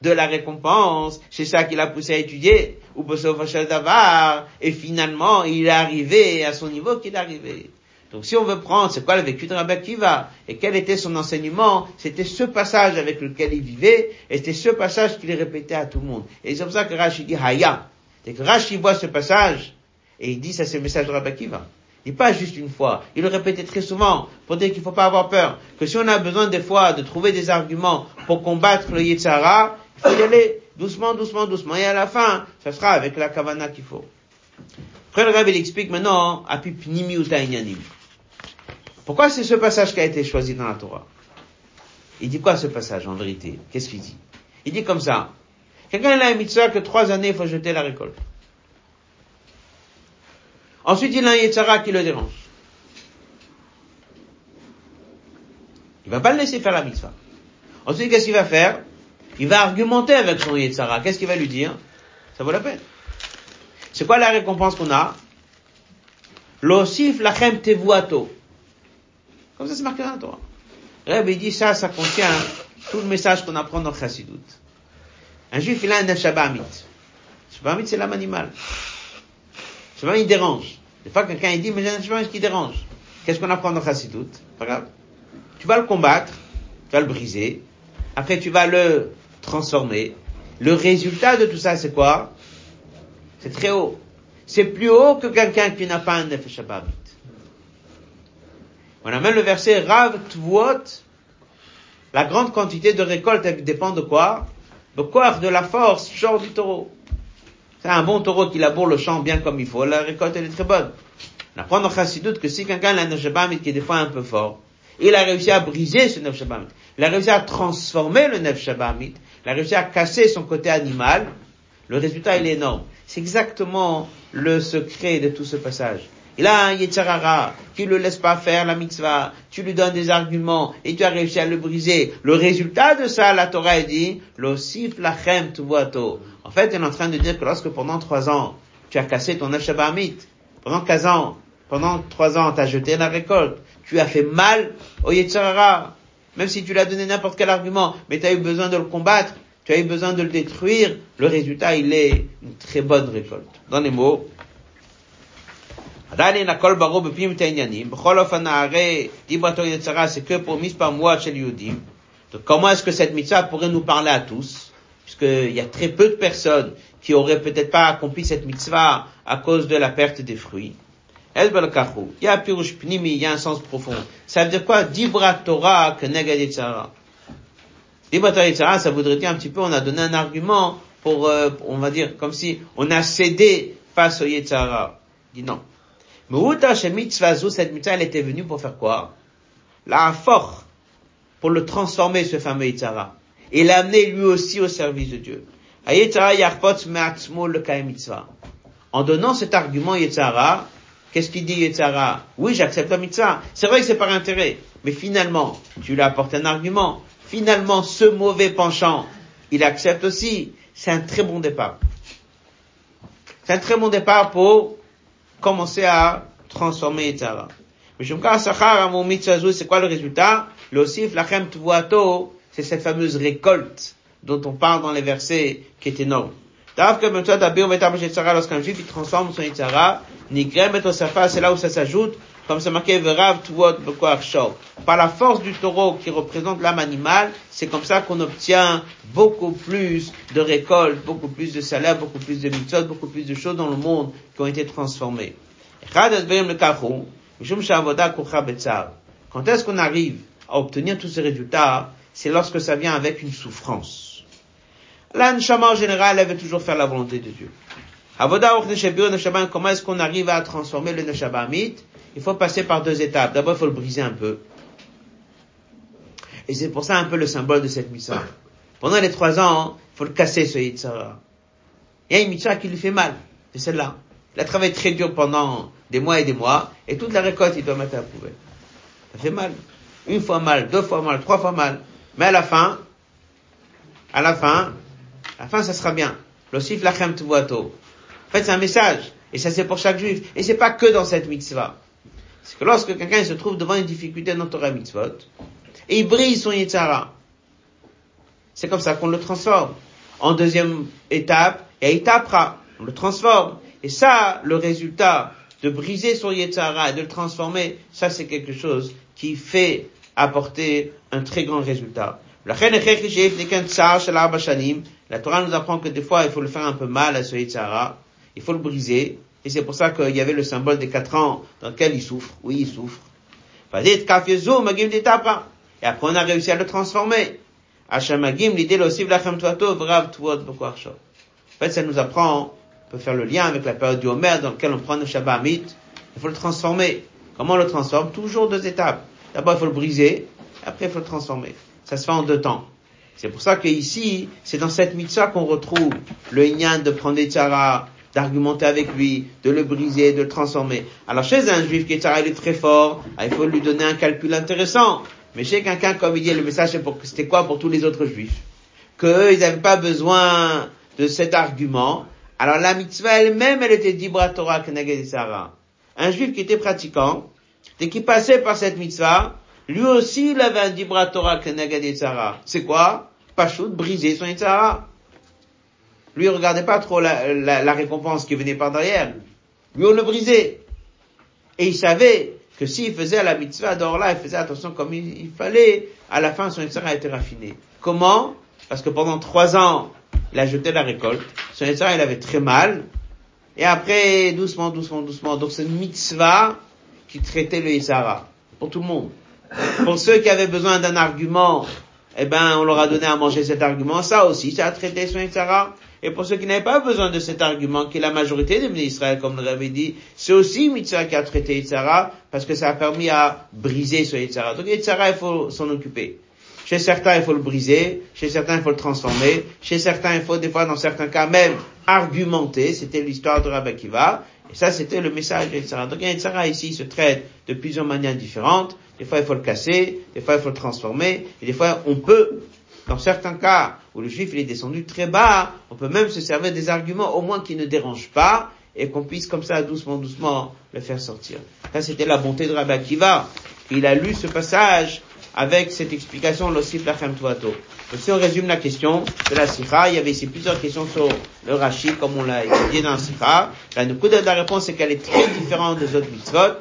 de la récompense, c'est ça qui l'a poussé à étudier, ou Davar, et finalement, il est arrivé à son niveau qu'il est arrivé. Donc si on veut prendre, c'est quoi le vécu de Rabbi Akiva? Et quel était son enseignement? C'était ce passage avec lequel il vivait, et c'était ce passage qu'il répétait à tout le monde. Et c'est pour ça que Rashi dit Haya. C'est que Rashi voit ce passage, et il dit ça c'est le message de Rabbi Akiva. Il dit pas juste une fois, il le répétait très souvent, pour dire qu'il faut pas avoir peur, que si on a besoin des fois de trouver des arguments pour combattre le Yetzara, il faut y aller doucement, doucement, doucement, et à la fin, ça sera avec la kavana qu'il faut. Après le Rabbi il explique maintenant, inyanim. Pourquoi c'est ce passage qui a été choisi dans la Torah? Il dit quoi ce passage en vérité? Qu'est-ce qu'il dit? Il dit comme ça. Quelqu'un a un mitzvah que trois années il faut jeter la récolte. Ensuite il a un Yetzara qui le dérange. Il va pas le laisser faire la mitzvah. Ensuite qu'est-ce qu'il va faire? Il va argumenter avec son Yetzara. Qu'est-ce qu'il va lui dire? Ça vaut la peine. C'est quoi la récompense qu'on a? L'osif lachem tevuato. Comme ça, c'est marqué dans la Torah. Rebbe, il dit ça, ça contient tout le message qu'on apprend dans Chassidut. Un juif, il a un Neshabamit. Neshabamit, c'est l'âme animale. Neshabamit, il dérange. Des fois, quelqu'un, il dit, mais j'ai un Neshabamit qui dérange. Qu'est-ce qu'on apprend dans Chassidut? Pas grave. Tu vas le combattre, tu vas le briser. Après, tu vas le transformer. Le résultat de tout ça, c'est quoi? C'est très haut. C'est plus haut que quelqu'un qui n'a pas un Nefesh. On a même le verset Rav Tvuot. La grande quantité de récolte dépend de quoi? De quoi? De la force, genre du taureau. C'est un bon taureau qui laboure le champ bien comme il faut, la récolte elle est très bonne. On apprend dans Chassidut que si quelqu'un a un Nefshabamit qui est des fois un peu fort, il a réussi à briser ce Nefshabamit, il a réussi à transformer le Nefshabamit, a réussi à casser son côté animal, le résultat il est énorme. C'est exactement le secret de tout ce passage. Il a un Yetzarara qui ne le laisse pas faire la mitzvah, tu lui donnes des arguments et tu as réussi à le briser. Le résultat de ça, la Torah dit, l'osif lachem tuvuato. En fait, elle est en train de dire que lorsque pendant trois ans, tu as cassé ton Nefshabamit, pendant 15 ans, pendant trois ans, tu as jeté la récolte, tu as fait mal au Yetzarara, même si tu lui as donné n'importe quel argument, mais tu as eu besoin de le combattre, tu as eu besoin de le détruire, le résultat, il est une très bonne récolte. Dans les mots, עדיין הכל ברור בפנים את העניינים, בכל אופן הרי דיברתו יצרה c'est que pour מספר מועט של יהודים. Donc comment est-ce que cette mitzvah pourrait nous parler à tous Puisqu'il y a très peu de personnes qui auraient peut-être pas accompli cette mitzvah à cause de la perte des fruits. Il y a pirush pnimi, il y a un sens profond. Ça veut dire quoi? Dibra Torah que negad Yitzhara. Dibra Torah ça voudrait dire un petit peu, on a donné un argument pour, euh, on va dire, comme si on a cédé face au Yitzhara. Il dit non. Mais chez mitzvah cette mitzvah, elle était venue pour faire quoi? La fort pour le transformer, ce fameux Yitzhara. Et l'amener lui aussi au service de Dieu. En donnant cet argument Yitzhara, qu'est-ce qu'il dit Yitzhara Oui, j'accepte la mitzvah. C'est vrai que c'est par intérêt. Mais finalement, tu lui apportes un argument. Finalement, ce mauvais penchant, il accepte aussi. C'est un très bon départ. C'est un très bon départ pour commencer à transformer Yitzhara. C'est quoi le résultat? Le osif lachem c'est cette fameuse récolte dont on parle dans les versets qui est énorme. Par la force du taureau qui représente l'âme animale, c'est comme ça qu'on obtient beaucoup plus de récoltes, beaucoup plus de salaire, beaucoup plus de mitzvot, beaucoup plus de choses dans le monde qui ont été transformées. Quand est-ce qu'on arrive à obtenir tous ces résultats? C'est lorsque ça vient avec une souffrance. Là, en général, elle veut toujours faire la volonté de Dieu. Comment est-ce qu'on arrive à transformer le Neshabamit Il faut passer par deux étapes. D'abord, il faut le briser un peu. Et c'est pour ça un peu le symbole de cette mitzvah. Pendant les trois ans, il faut le casser, ce Yitzhara. Il y a une mitzvah qui lui fait mal. C'est celle-là. Il a travaillé très dur pendant des mois et des mois, et toute la récolte, il doit mettre à la. Ça fait mal. Une fois mal, deux fois mal, trois fois mal. Mais à la fin, à la fin, la fin, ça sera bien. L'osif lachem tuvato. En fait, c'est un message. Et ça, c'est pour chaque juif. Et c'est pas que dans cette mitzvah. C'est que lorsque quelqu'un se trouve devant une difficulté dans Torah mitzvot, et il brise son yitzhara, c'est comme ça qu'on le transforme. En deuxième étape, et il tapera. On le transforme. Et ça, le résultat de briser son yitzhara et de le transformer, ça, c'est quelque chose qui fait apporter un très grand résultat. La Torah nous apprend que des fois, il faut le faire un peu mal à ce yitzhara il faut le briser. Et c'est pour ça qu'il y avait le symbole des quatre ans dans lequel il souffre. Oui, il souffre. Et après, on a réussi à le transformer. En fait, ça nous apprend, on peut faire le lien avec la période du Homer dans laquelle on prend le Shabbat Il faut le transformer. Comment on le transforme? Toujours deux étapes. D'abord, il faut le briser. Après, il faut le transformer. Ça se fait en deux temps. C'est pour ça que ici, c'est dans cette mitzvah qu'on retrouve le Inyan de prendre des tzaras, d'argumenter avec lui, de le briser, de le transformer. Alors chez un juif qui est il est très fort, ah, il faut lui donner un calcul intéressant. Mais chez quelqu'un comme il dit, le message c'était quoi pour tous les autres juifs? Qu'eux, ils n'avaient pas besoin de cet argument. Alors la mitzvah elle-même, elle était dibra Torah Sarah. Un juif qui était pratiquant, dès qu'il passait par cette mitzvah, lui aussi il avait un dibra Torah Sarah. C'est quoi? Pachout, briser son Yitzhara. Lui, il regardait pas trop la, récompense qui venait par derrière. Lui, on le brisait. Et il savait que s'il faisait la mitzvah d'or là, il faisait attention comme il, fallait, à la fin, son Yitzhara été raffiné. Comment? Parce que pendant trois ans, il a jeté la récolte. Son Yitzhara, il avait très mal. Et après, doucement, doucement, doucement. Donc c'est une mitzvah qui traitait le Yitzhara. Pour tout le monde. Pour ceux qui avaient besoin d'un argument, eh ben, on leur a donné à manger cet argument. Ça aussi, ça a traité son Yitzhara. Et pour ceux qui n'avaient pas besoin de cet argument, qui est la majorité des ministres comme le avait dit, c'est aussi Mitzvah qui a traité Yitzhara, parce que ça a permis à briser ce Yitzhara. Donc Yitzhara, il faut s'en occuper. Chez certains, il faut le briser. Chez certains, il faut le transformer. Chez certains, il faut, des fois, dans certains cas même, argumenter. C'était l'histoire de Rabbi Akiva. Et ça, c'était le message de Yitzhara. Donc, Yitzhara, ici, se traite de plusieurs manières différentes. Des fois, il faut le casser. Des fois, il faut le transformer. Et des fois, on peut dans certains cas où le juif il est descendu très bas, on peut même se servir des arguments au moins qui ne dérangent pas et qu'on puisse comme ça doucement doucement le faire sortir. Ça c'était la bonté de Rabbi Akiva. Il a lu ce passage avec cette explication l'osif lachem tuato. si on résume la question de la sikha, il y avait ici plusieurs questions sur le rashi comme on l'a étudié dans la sikha. La, de la réponse c'est qu'elle est très différente des autres mitzvot.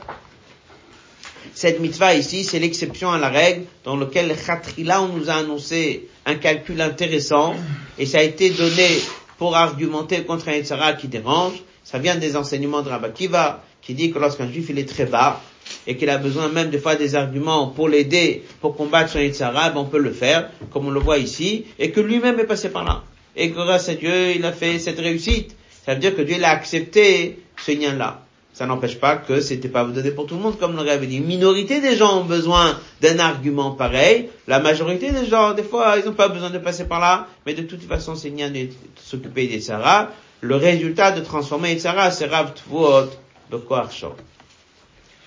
Cette mitzvah ici, c'est l'exception à la règle dans laquelle Khatrila, on nous a annoncé un calcul intéressant et ça a été donné pour argumenter contre un Yitzhara qui dérange. Ça vient des enseignements de Rabbi Kiva qui dit que lorsqu'un juif il est très bas et qu'il a besoin même des fois des arguments pour l'aider, pour combattre son Yitzhara, ben on peut le faire, comme on le voit ici, et que lui-même est passé par là. Et grâce à Dieu, il a fait cette réussite. Ça veut dire que Dieu l'a accepté ce lien-là ça n'empêche pas que c'était pas vous donner pour tout le monde, comme le avait dit. Une minorité des gens ont besoin d'un argument pareil. La majorité des gens, des fois, ils n'ont pas besoin de passer par là. Mais de toute façon, c'est bien de s'occuper des Sarah. Le résultat de transformer les Sarah, c'est Rav Tvot de Koarchon.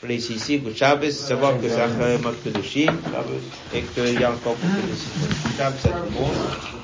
Voulais ici, Good savoir que c'est un de Chine, et qu'il y a encore beaucoup de Shabbos.